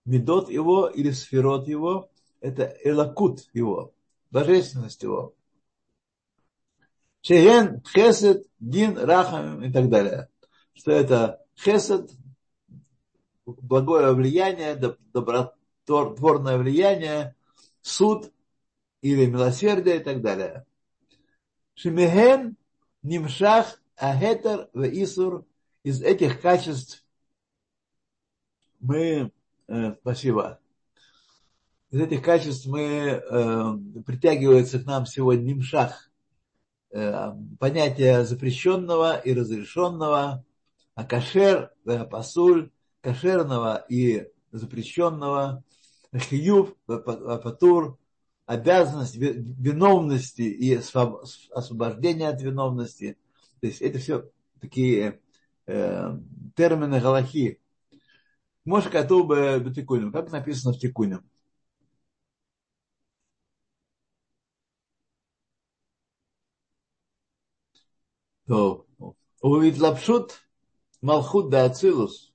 медот его или сферот его, это элакут его, божественность его. Шеген, хесед, дин, рахам и так далее. Что это хесед, благое влияние, добротворное влияние, суд или милосердие и так далее. Шимеген, нимшах, ахетер, веисур. Из этих качеств мы, э, спасибо, из этих качеств мы э, притягивается к нам сегодня нимшах, э, понятие запрещенного и разрешенного, а кашер, э, и запрещенного, хиюв, патур, обязанность виновности и освобождение от виновности. То есть это все такие э, термины галахи. Может, коту бетикунем, как написано в тикуне. То, увидит лапшут, малхут да ацилус,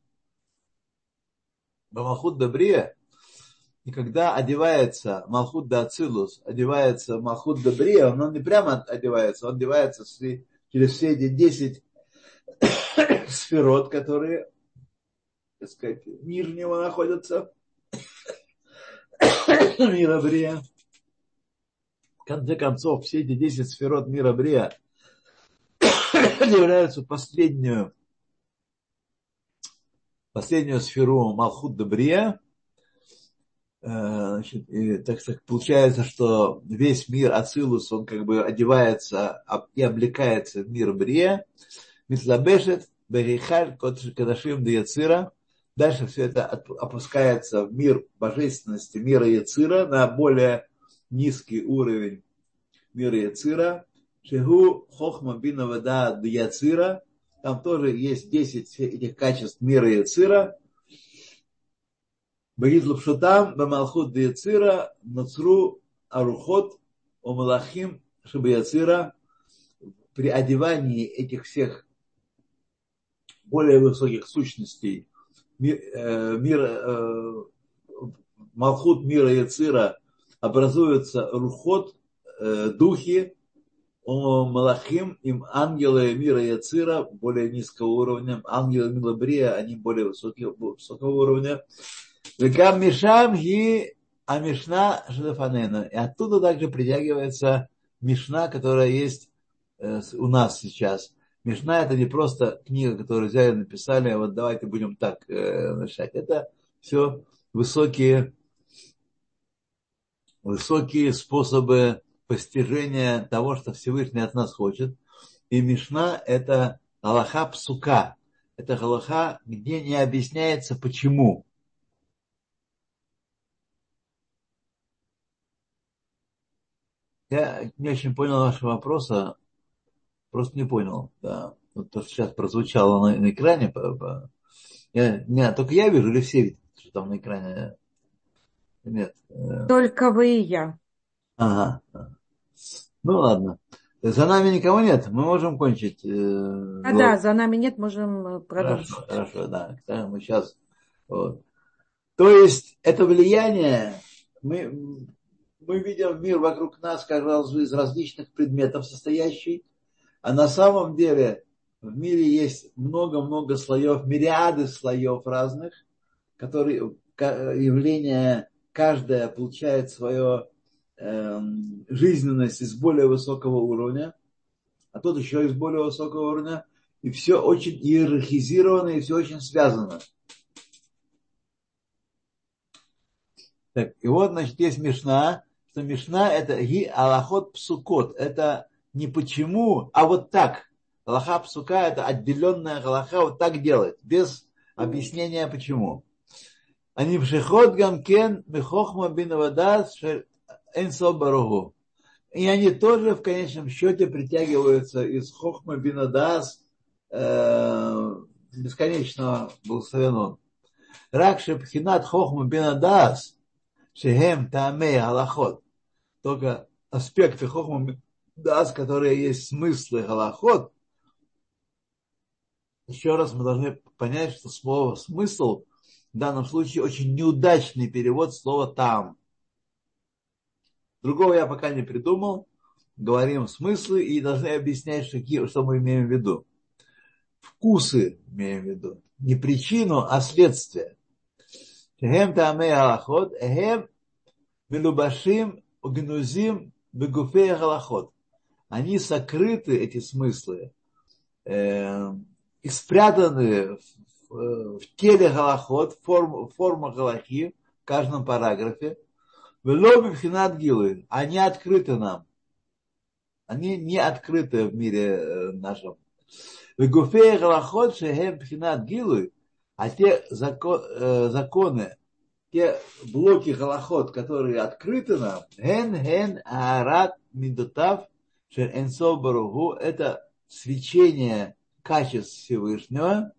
малхут да брия, и когда одевается Малхут да Ацилус, одевается Малхут да Брия, он не прямо одевается, он одевается через все эти 10 сферот, которые, так сказать, нижнего находятся, мира Брия. В конце концов, все эти 10 сферот мира Брия являются последнюю, последнюю сферу Малхут да Брия, значит, и, так сказать, получается, что весь мир Ацилус, он как бы одевается и облекается в мир Брия, Мислабешет, Берихаль, Кадашим, Яцира. Дальше все это опускается в мир божественности, мира Яцира, на более низкий уровень мира Яцира. Шигу Хохма Бина Вода Яцира. Там тоже есть 10 этих качеств мира Яцира. Багид лапшутам бамалхут яцира нацру арухот омалахим шабаяцира при одевании этих всех более высоких сущностей э, мир э, Малхут мира Яцира образуются рухот, э, духи, Малахим, им ангелы мира Яцира более низкого уровня, ангелы Милабрия, они более высокого, высокого уровня, Векам Мишам и Амишна Шадафанена. И оттуда также притягивается Мишна, которая есть э, у нас сейчас. Мишна это не просто книга, которую взяли и написали, а вот давайте будем так э, начать. Это все высокие, высокие способы постижения того, что Всевышний от нас хочет. И Мишна это Аллаха Псука. Это Аллаха, где не объясняется почему. Я не очень понял вашего вопроса, просто не понял. Да. Вот то, что сейчас прозвучало на, на экране. Я, не, только я вижу или все видят, что там на экране? Нет. Э. Только вы и я. Ага. Ну ладно. За нами никого нет, мы можем кончить. Э, а, вот. да, за нами нет, можем э, продолжить. Хорошо, хорошо да. да мы сейчас. Вот. То есть это влияние мы мы видим мир вокруг нас, как раз из различных предметов состоящий, а на самом деле в мире есть много-много слоев, мириады слоев разных, которые явление каждое получает свою э, жизненность из более высокого уровня, а тот еще из более высокого уровня, и все очень иерархизировано, и все очень связано. Так, и вот, значит, есть Мишна, что Мишна это ги аллахот псукот. Это не почему, а вот так. Аллаха псука это отделенная аллаха вот так делает, без объяснения почему. Они пшехот гамкен мехохма бин вадас энсо баругу. И они тоже в конечном счете притягиваются из хохма бинадас э, бесконечного благословен он. Ракши пхинат хохма бинадас шехем таамей аллахот только аспекты хохма дас, которые есть смыслы галахот, еще раз мы должны понять, что слово смысл в данном случае очень неудачный перевод слова там. Другого я пока не придумал. Говорим смыслы и должны объяснять, что, что мы имеем в виду. Вкусы имеем в виду. Не причину, а следствие. Хем тамей галахот, хем милубашим угнузим бегуфей галахот. Они сокрыты, эти смыслы, э, и спрятаны в, в теле галахот, форм, форма галахи в каждом параграфе. В лобе гилы. Они открыты нам. Они не открыты в мире э, нашем. В гуфе галахот шехем пхинат гилы, а те закон, э, законы, те блоки галахот, которые открыты нам, ген ген аарат мидотав шер энсов баругу, это свечение качеств Всевышнего,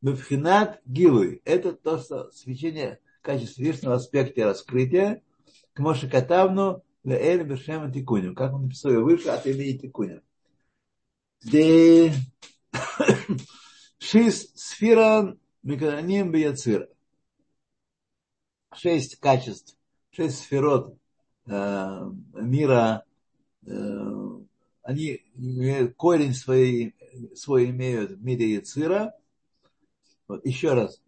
Бевхинат Гилуй. Это то, что свечение качеств Всевышнего в аспекте раскрытия, к Моше Катавну Леэль Бешем Тикуню. Как он написал ее выше от имени Тикуня. Де Шис Сфиран Миканим Бияцир. Шесть качеств, шесть сферот э, мира, э, они корень свой, свой имеют в мире Яцира. Вот, еще раз.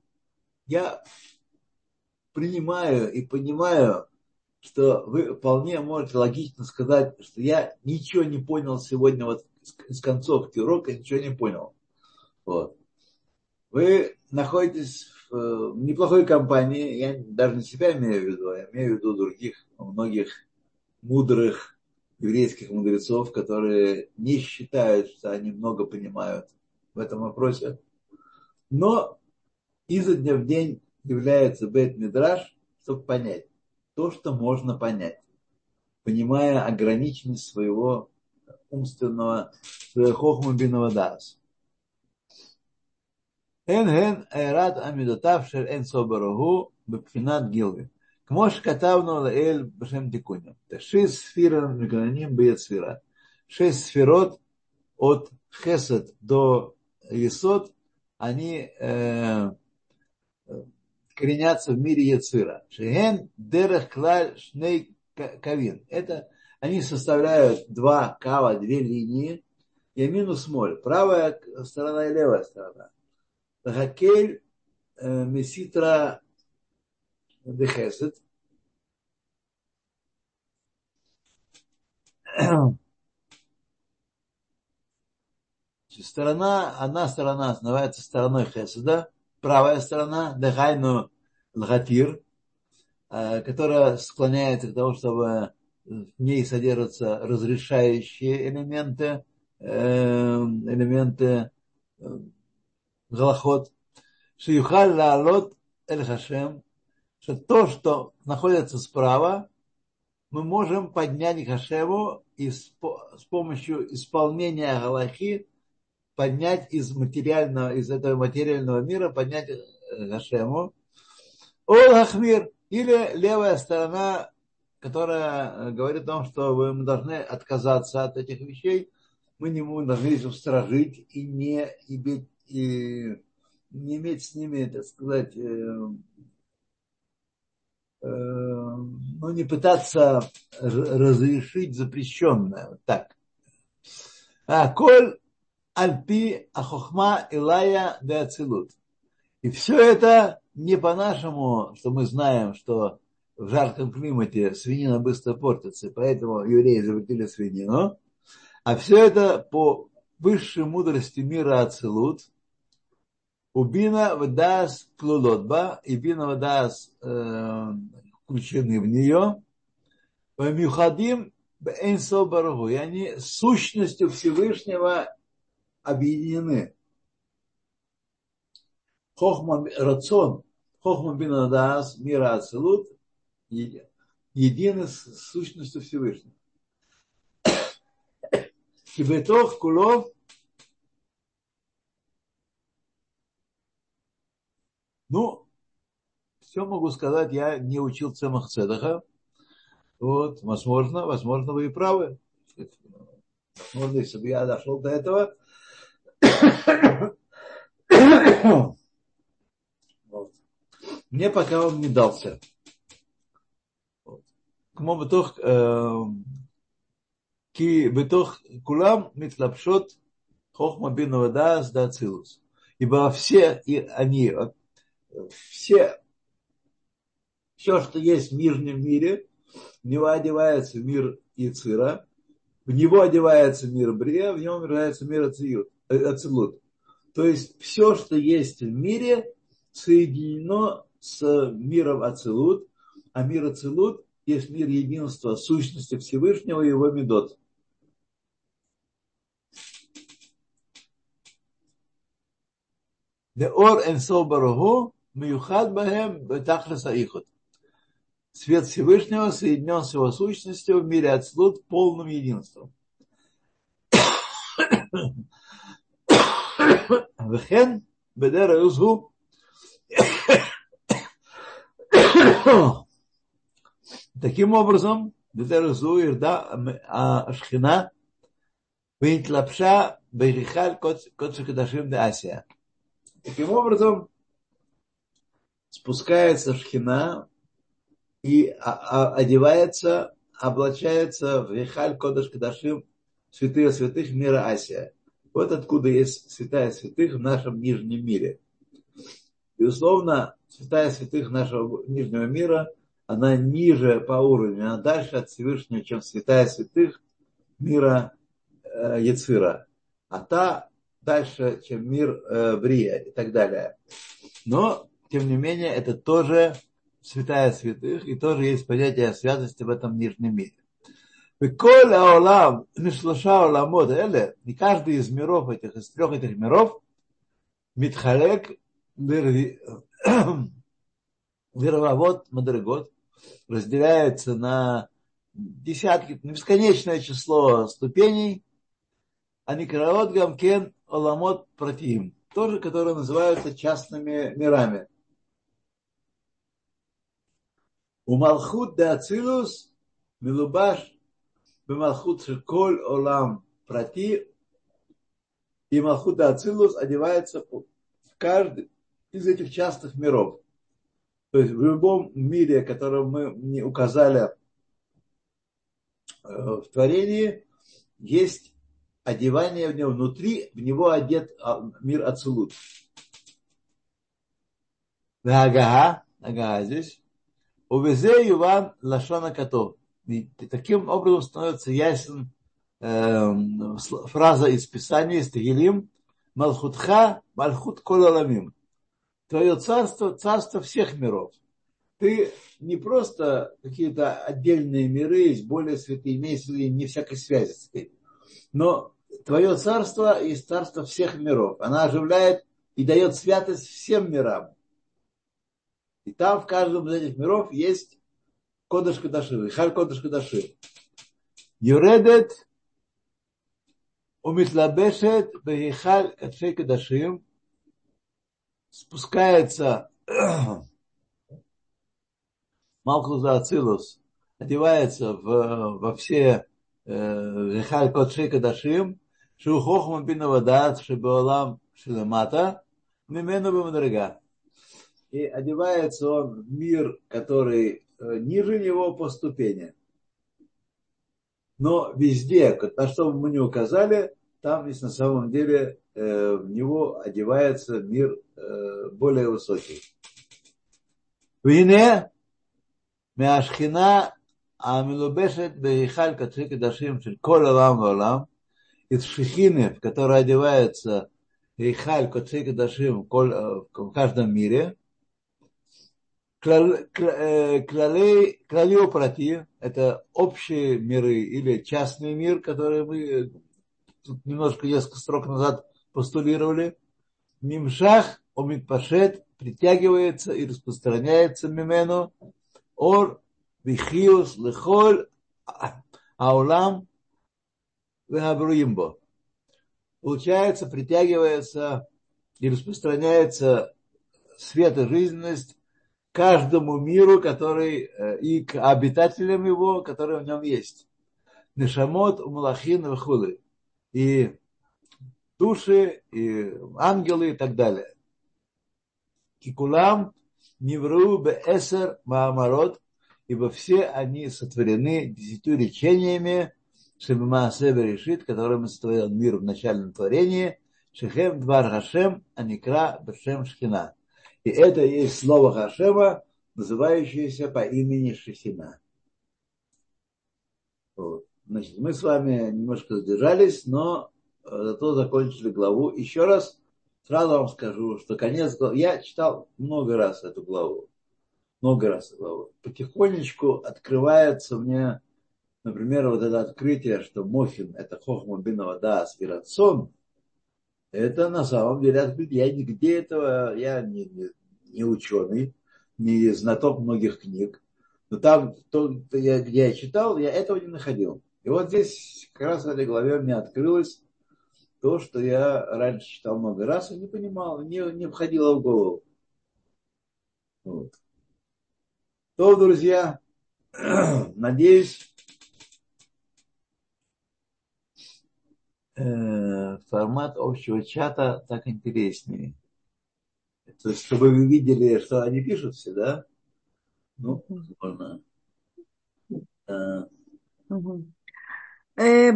Я принимаю и понимаю, что вы вполне можете логично сказать, что я ничего не понял сегодня вот с концовки урока, ничего не понял. Вот. Вы находитесь в неплохой компании, я даже не себя имею в виду, я имею в виду других, многих мудрых еврейских мудрецов, которые не считают, что они много понимают в этом вопросе. Но изо дня в день является бет мидраш, чтобы понять то, что можно понять, понимая ограниченность своего умственного, своего хохмабинного даса. אין הן הערת עמידותיו של אין סוברהו בבחינת גילוי. כמו שכתבנו לאל בשם תיקונים. שש ספירה מגוננים ביצירה. שש ספירות от хесед до есот, они э, коренятся в мире Яцира. Шеген дерех клаль шней кавин. Это они составляют два кава, две линии, и минус моль. Правая сторона и левая сторона. Хакель э, меситра дехесед. Сторона, одна сторона называется стороной Хеседа, правая сторона, Дехайну Лгатир, э, которая склоняется к тому, чтобы в ней содержатся разрешающие элементы, э, элементы Галахот, Шиюхаль Лаалот Эль Хашем, что то, что находится справа, мы можем поднять Хашему и с, помощью исполнения Галахи поднять из материального, из этого материального мира, поднять Гашему. Ол Ахмир, или левая сторона, которая говорит о том, что мы должны отказаться от этих вещей, мы не должны их устражить и не иметь, и не иметь с ними, так сказать, э, э, ну, не пытаться разрешить запрещенное. Так. А коль альпи ахохма илая де ацилут. И все это не по-нашему, что мы знаем, что в жарком климате свинина быстро портится, поэтому евреи запретили свинину, а все это по высшей мудрости мира Ацилут, Убина вдас клулотба, и бина вдас э, включены в нее, Мюхадим Эйнсо Барагу, и они сущностью Всевышнего объединены. Хохма рацион, Хохма бинадас, мира ацелут, едины с сущностью Всевышнего. Кибетох кулов Ну, все могу сказать, я не учил Цемах Цедаха. Вот, возможно, возможно, вы и правы. Возможно, если бы я дошел до этого. вот. Мне пока он не дался. כמו בתוך, тох ки כולם מתלבשות חוכמה בינה ודעת דעת сдацилус, ибо все и они, от все, все, что есть в мирном мире, в него одевается мир Ицира, в него одевается мир Брия, в нем одевается мир Ацилут. То есть все, что есть в мире, соединено с миром Ацилут, а мир Ацилут есть мир единства сущности Всевышнего и его медот. Деор энсо барагу Мюхад Бахем Тахласа Ихот. Свет Всевышнего соединен с его сущностью в мире отслуд полным единством. Вехен Бедера Юзгу Таким образом, Бедера Юзгу Ирда а, Ашхина Винтлапша Берихаль де Асия. Таким образом, спускается шхина и одевается, облачается в Вихаль Кодыш Кадашим святые святых мира Асия. Вот откуда есть святая святых в нашем нижнем мире. Безусловно, святая святых нашего нижнего мира, она ниже по уровню, она дальше от Всевышнего, чем святая святых мира э, Яцира. А та дальше, чем мир э, Брия и так далее. Но, тем не менее, это тоже святая святых, и тоже есть понятие святости в этом нижнем мире. Коль аолам, мишлаша оламот, эле, и каждый из миров этих, из трех этих миров, митхалек, лирвавод, мадрегот, разделяется на десятки, на бесконечное число ступеней, а никраот гамкен оламот протим, тоже, которые называются частными мирами. У де Ацилус Милубаш Бемалхут Шиколь Олам Прати и Малхут Ацилус одевается в каждый из этих частых миров. То есть в любом мире, который мы не указали в творении, есть одевание в него внутри, в него одет мир Ацилут. Ага, ага, здесь. Увезе Юван Лашона Котов. И таким образом становится ясен э, фраза из Писания, из Тагилим, Малхутха, Малхут Колаламим. Твое царство, царство всех миров. Ты не просто какие-то отдельные миры, есть более святые, имеется ли не всякой связи с этим. Но твое царство есть царство всех миров. Она оживляет и дает святость всем мирам. И там в каждом из этих миров есть Кодыш Кадаши, Хар Кодыш Кадаши. Юредет умитлабешет бехихаль кадшей кадашим спускается Малкуза Ацилус одевается в, во все э, Рехаль Кодшей Кадашим, Шухохма Бинавадат, Шибеолам Шилемата, Мимену Бимадрига и одевается он в мир, который э, ниже него по ступени. Но везде, на что мы не указали, там есть на самом деле э, в него одевается мир э, более высокий. Вине Мяшхина Амилубешет Бехаль Катрик Дашим Коля Лам Валам из Шихины, в которой одевается Ихаль Коцик Дашим в каждом мире, Клалей, клалиопрати – это общие миры или частный мир, который мы тут немножко несколько строк назад постулировали. Мимшах, омитпашет, притягивается и распространяется мимену. Ор, вихиус, лехоль, аулам, вегабруимбо. Получается, притягивается и распространяется свет и жизненность каждому миру, который э, и к обитателям его, которые в нем есть. Нешамот, Умалахин, Вахулы. И души, и ангелы и так далее. Кикулам Нивру Беэсер Маамарот. ибо все они сотворены десятью речениями Шебмаасе решит, которым сотворил мир в начальном творении, Шехем Двар Хашем Аникра Бешем Шхина. И это есть слово Хашема, называющееся по имени Шехина. Вот. Значит, мы с вами немножко задержались, но э, зато закончили главу. Еще раз сразу вам скажу, что конец главы... Я читал много раз эту главу. Много раз эту главу. Потихонечку открывается мне, например, вот это открытие, что Мохин – это Хохма Бинова Даас и Рацон. Это на самом деле открытие. Я нигде этого, я не, не, не ученый, не знаток многих книг. Но там, то, я, где я читал, я этого не находил. И вот здесь как раз в этой главе мне открылось то, что я раньше читал много раз и не понимал, не, не входило в голову. Вот. То, друзья, надеюсь, э, формат общего чата так интереснее. То есть, чтобы вы видели, что они пишут все, да? Ну, можно. Угу. Э,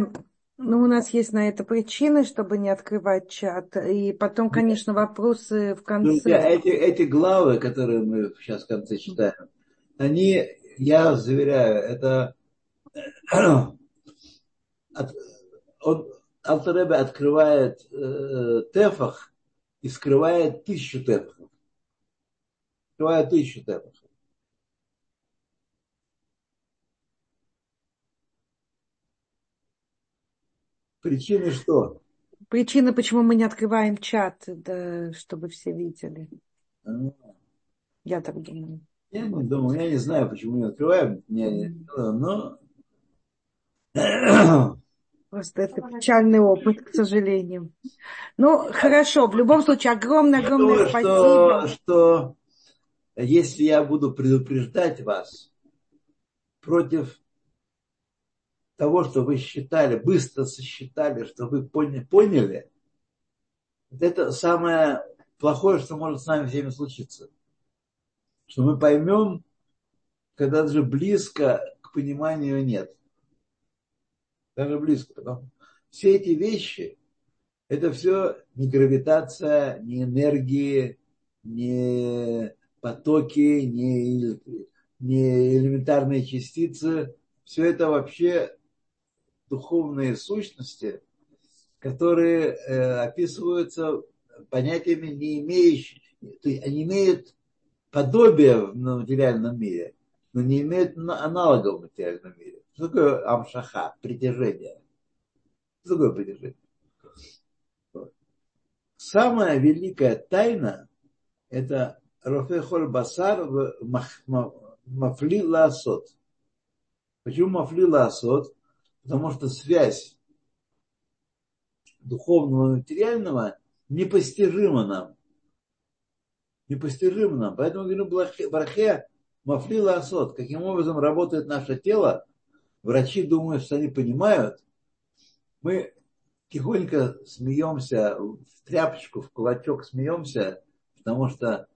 ну, у нас есть на это причины, чтобы не открывать чат. И потом, конечно, вопросы в ну, конце. Ну, эти, эти главы, которые мы сейчас в конце читаем, они, я заверяю, это от, он, Алтаребе открывает э, тефах и скрывает тысячу тефахов. Скрывает тысячу тефахов. Причины что? Причина, почему мы не открываем чат, да, чтобы все видели. А. Я так думаю. Я не думаю, я не знаю, почему не открываем, не, но... Просто это печальный опыт, к сожалению. Ну, хорошо, в любом случае, огромное-огромное спасибо. Что, что если я буду предупреждать вас против того, что вы считали, быстро сосчитали, что вы поняли, поняли это самое плохое, что может с нами всеми случиться. Что мы поймем, когда даже близко к пониманию нет. Даже близко. Потому все эти вещи, это все не гравитация, не энергии, не потоки, не, не элементарные частицы. Все это вообще духовные сущности, которые э, описываются понятиями, не имеющими, то есть они имеют подобие в материальном мире, но не имеют аналогов в материальном мире. Что такое амшаха, притяжение? Что такое притяжение? Самая великая тайна – это Рофехоль Басар Мафли Ласот. Почему Мафли Ласот? Потому что связь духовного и материального непостижима нам. Непостижима нам. Поэтому говорю, Брахе Мафлила Асот. Каким образом работает наше тело? Врачи думают, что они понимают. Мы тихонько смеемся, в тряпочку, в кулачок смеемся, потому что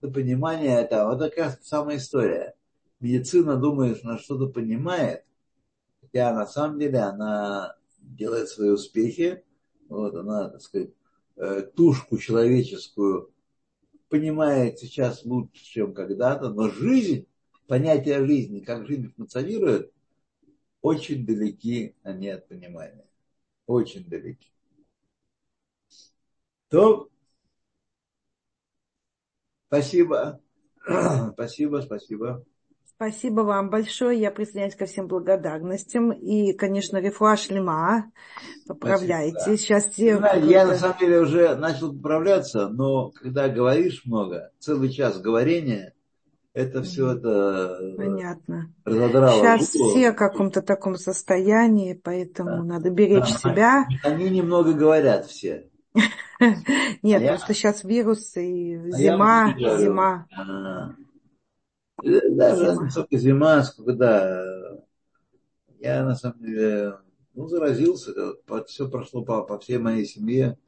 это понимание, это вот такая самая история. Медицина думает, что она что-то понимает, хотя на самом деле она делает свои успехи, вот она, так сказать, э, тушку человеческую понимает сейчас лучше, чем когда-то, но жизнь, понятие жизни, как жизнь функционирует, очень далеки они от понимания. Очень далеки. То спасибо. спасибо, спасибо. Спасибо вам большое. Я присоединяюсь ко всем благодарностям. И, конечно, рефуаш лима. Поправляйте. Сейчас все... Знаете, я на самом деле уже начал поправляться, но когда говоришь много, целый час говорения, это все это Понятно. разодрало. Сейчас голову. все в каком-то таком состоянии, поэтому да. надо беречь да. себя. Они немного говорят все. Нет, а просто сейчас вирус и а зима, зима. Даже не только зима, сколько, да. Я, на самом деле, ну, заразился. Все прошло по, по всей моей семье.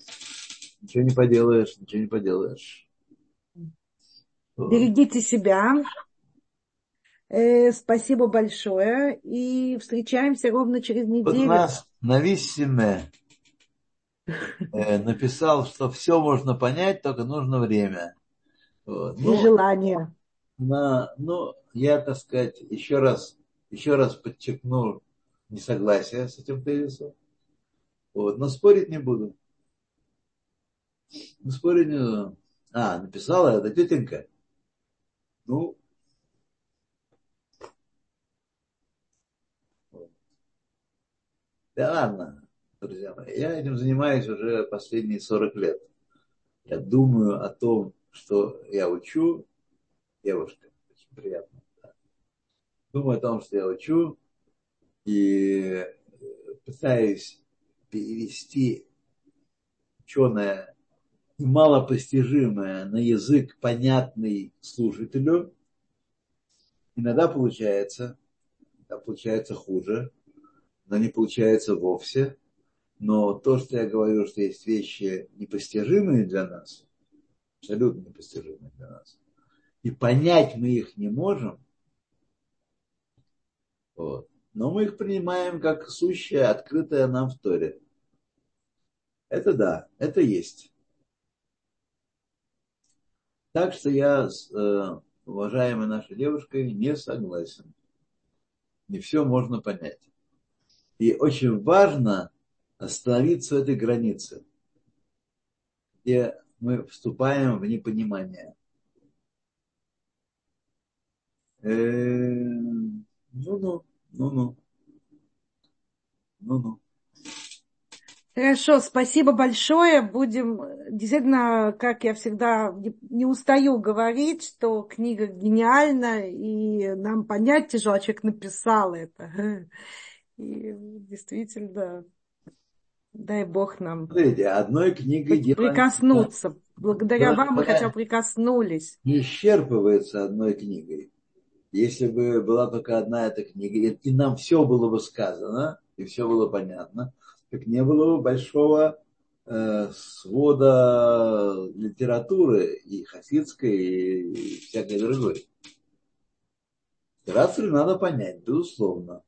Ничего не поделаешь, ничего не поделаешь. Берегите себя. Э, спасибо большое. И встречаемся ровно через Вот неделю. нас Нависсиме э, написал, что все можно понять, только нужно время. Вот. И Ну, желание. на, ну, я, так сказать, еще раз, еще раз подчеркну несогласие с этим тезисом. Вот, но спорить не буду. Ну, спорить не буду. А, написала это тетенька. Ну, да ладно, друзья мои. Я этим занимаюсь уже последние 40 лет. Я думаю о том, что я учу. Девушка, очень приятно. да. Думаю о том, что я учу. И пытаюсь перевести ученое малопостижимое на язык, понятный слушателю. Иногда получается, иногда получается хуже, но не получается вовсе. Но то, что я говорю, что есть вещи непостижимые для нас, абсолютно непостижимые для нас, и понять мы их не можем, вот, но мы их принимаем как сущее, открытое нам в Торе. Это да, это есть. Так что я с э, уважаемой нашей девушкой не согласен. Не все можно понять. И очень важно остановиться в этой границе, где мы вступаем в непонимание. Э, Ну-ну, ну-ну. Ну-ну. Хорошо, спасибо большое. Будем, действительно, как я всегда не, устаю говорить, что книга гениальна, и нам понять тяжело, а человек написал это. И действительно, дай Бог нам Смотрите, одной книгой прикоснуться. Благодаря Да, вам мы хотя бы прикоснулись. не исчерпывается одной книгой. Если бы была только одна эта книга, и нам все было бы сказано, и все было понятно, так не было бы большого э, свода литературы и хасидской, и всякой другой. Рацию надо понять, безусловно.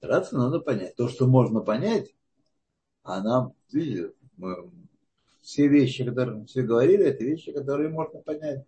Рацию надо понять. То, что можно понять, а нам, видите, мы, все вещи, которые мы все говорили, это вещи, которые можно понять.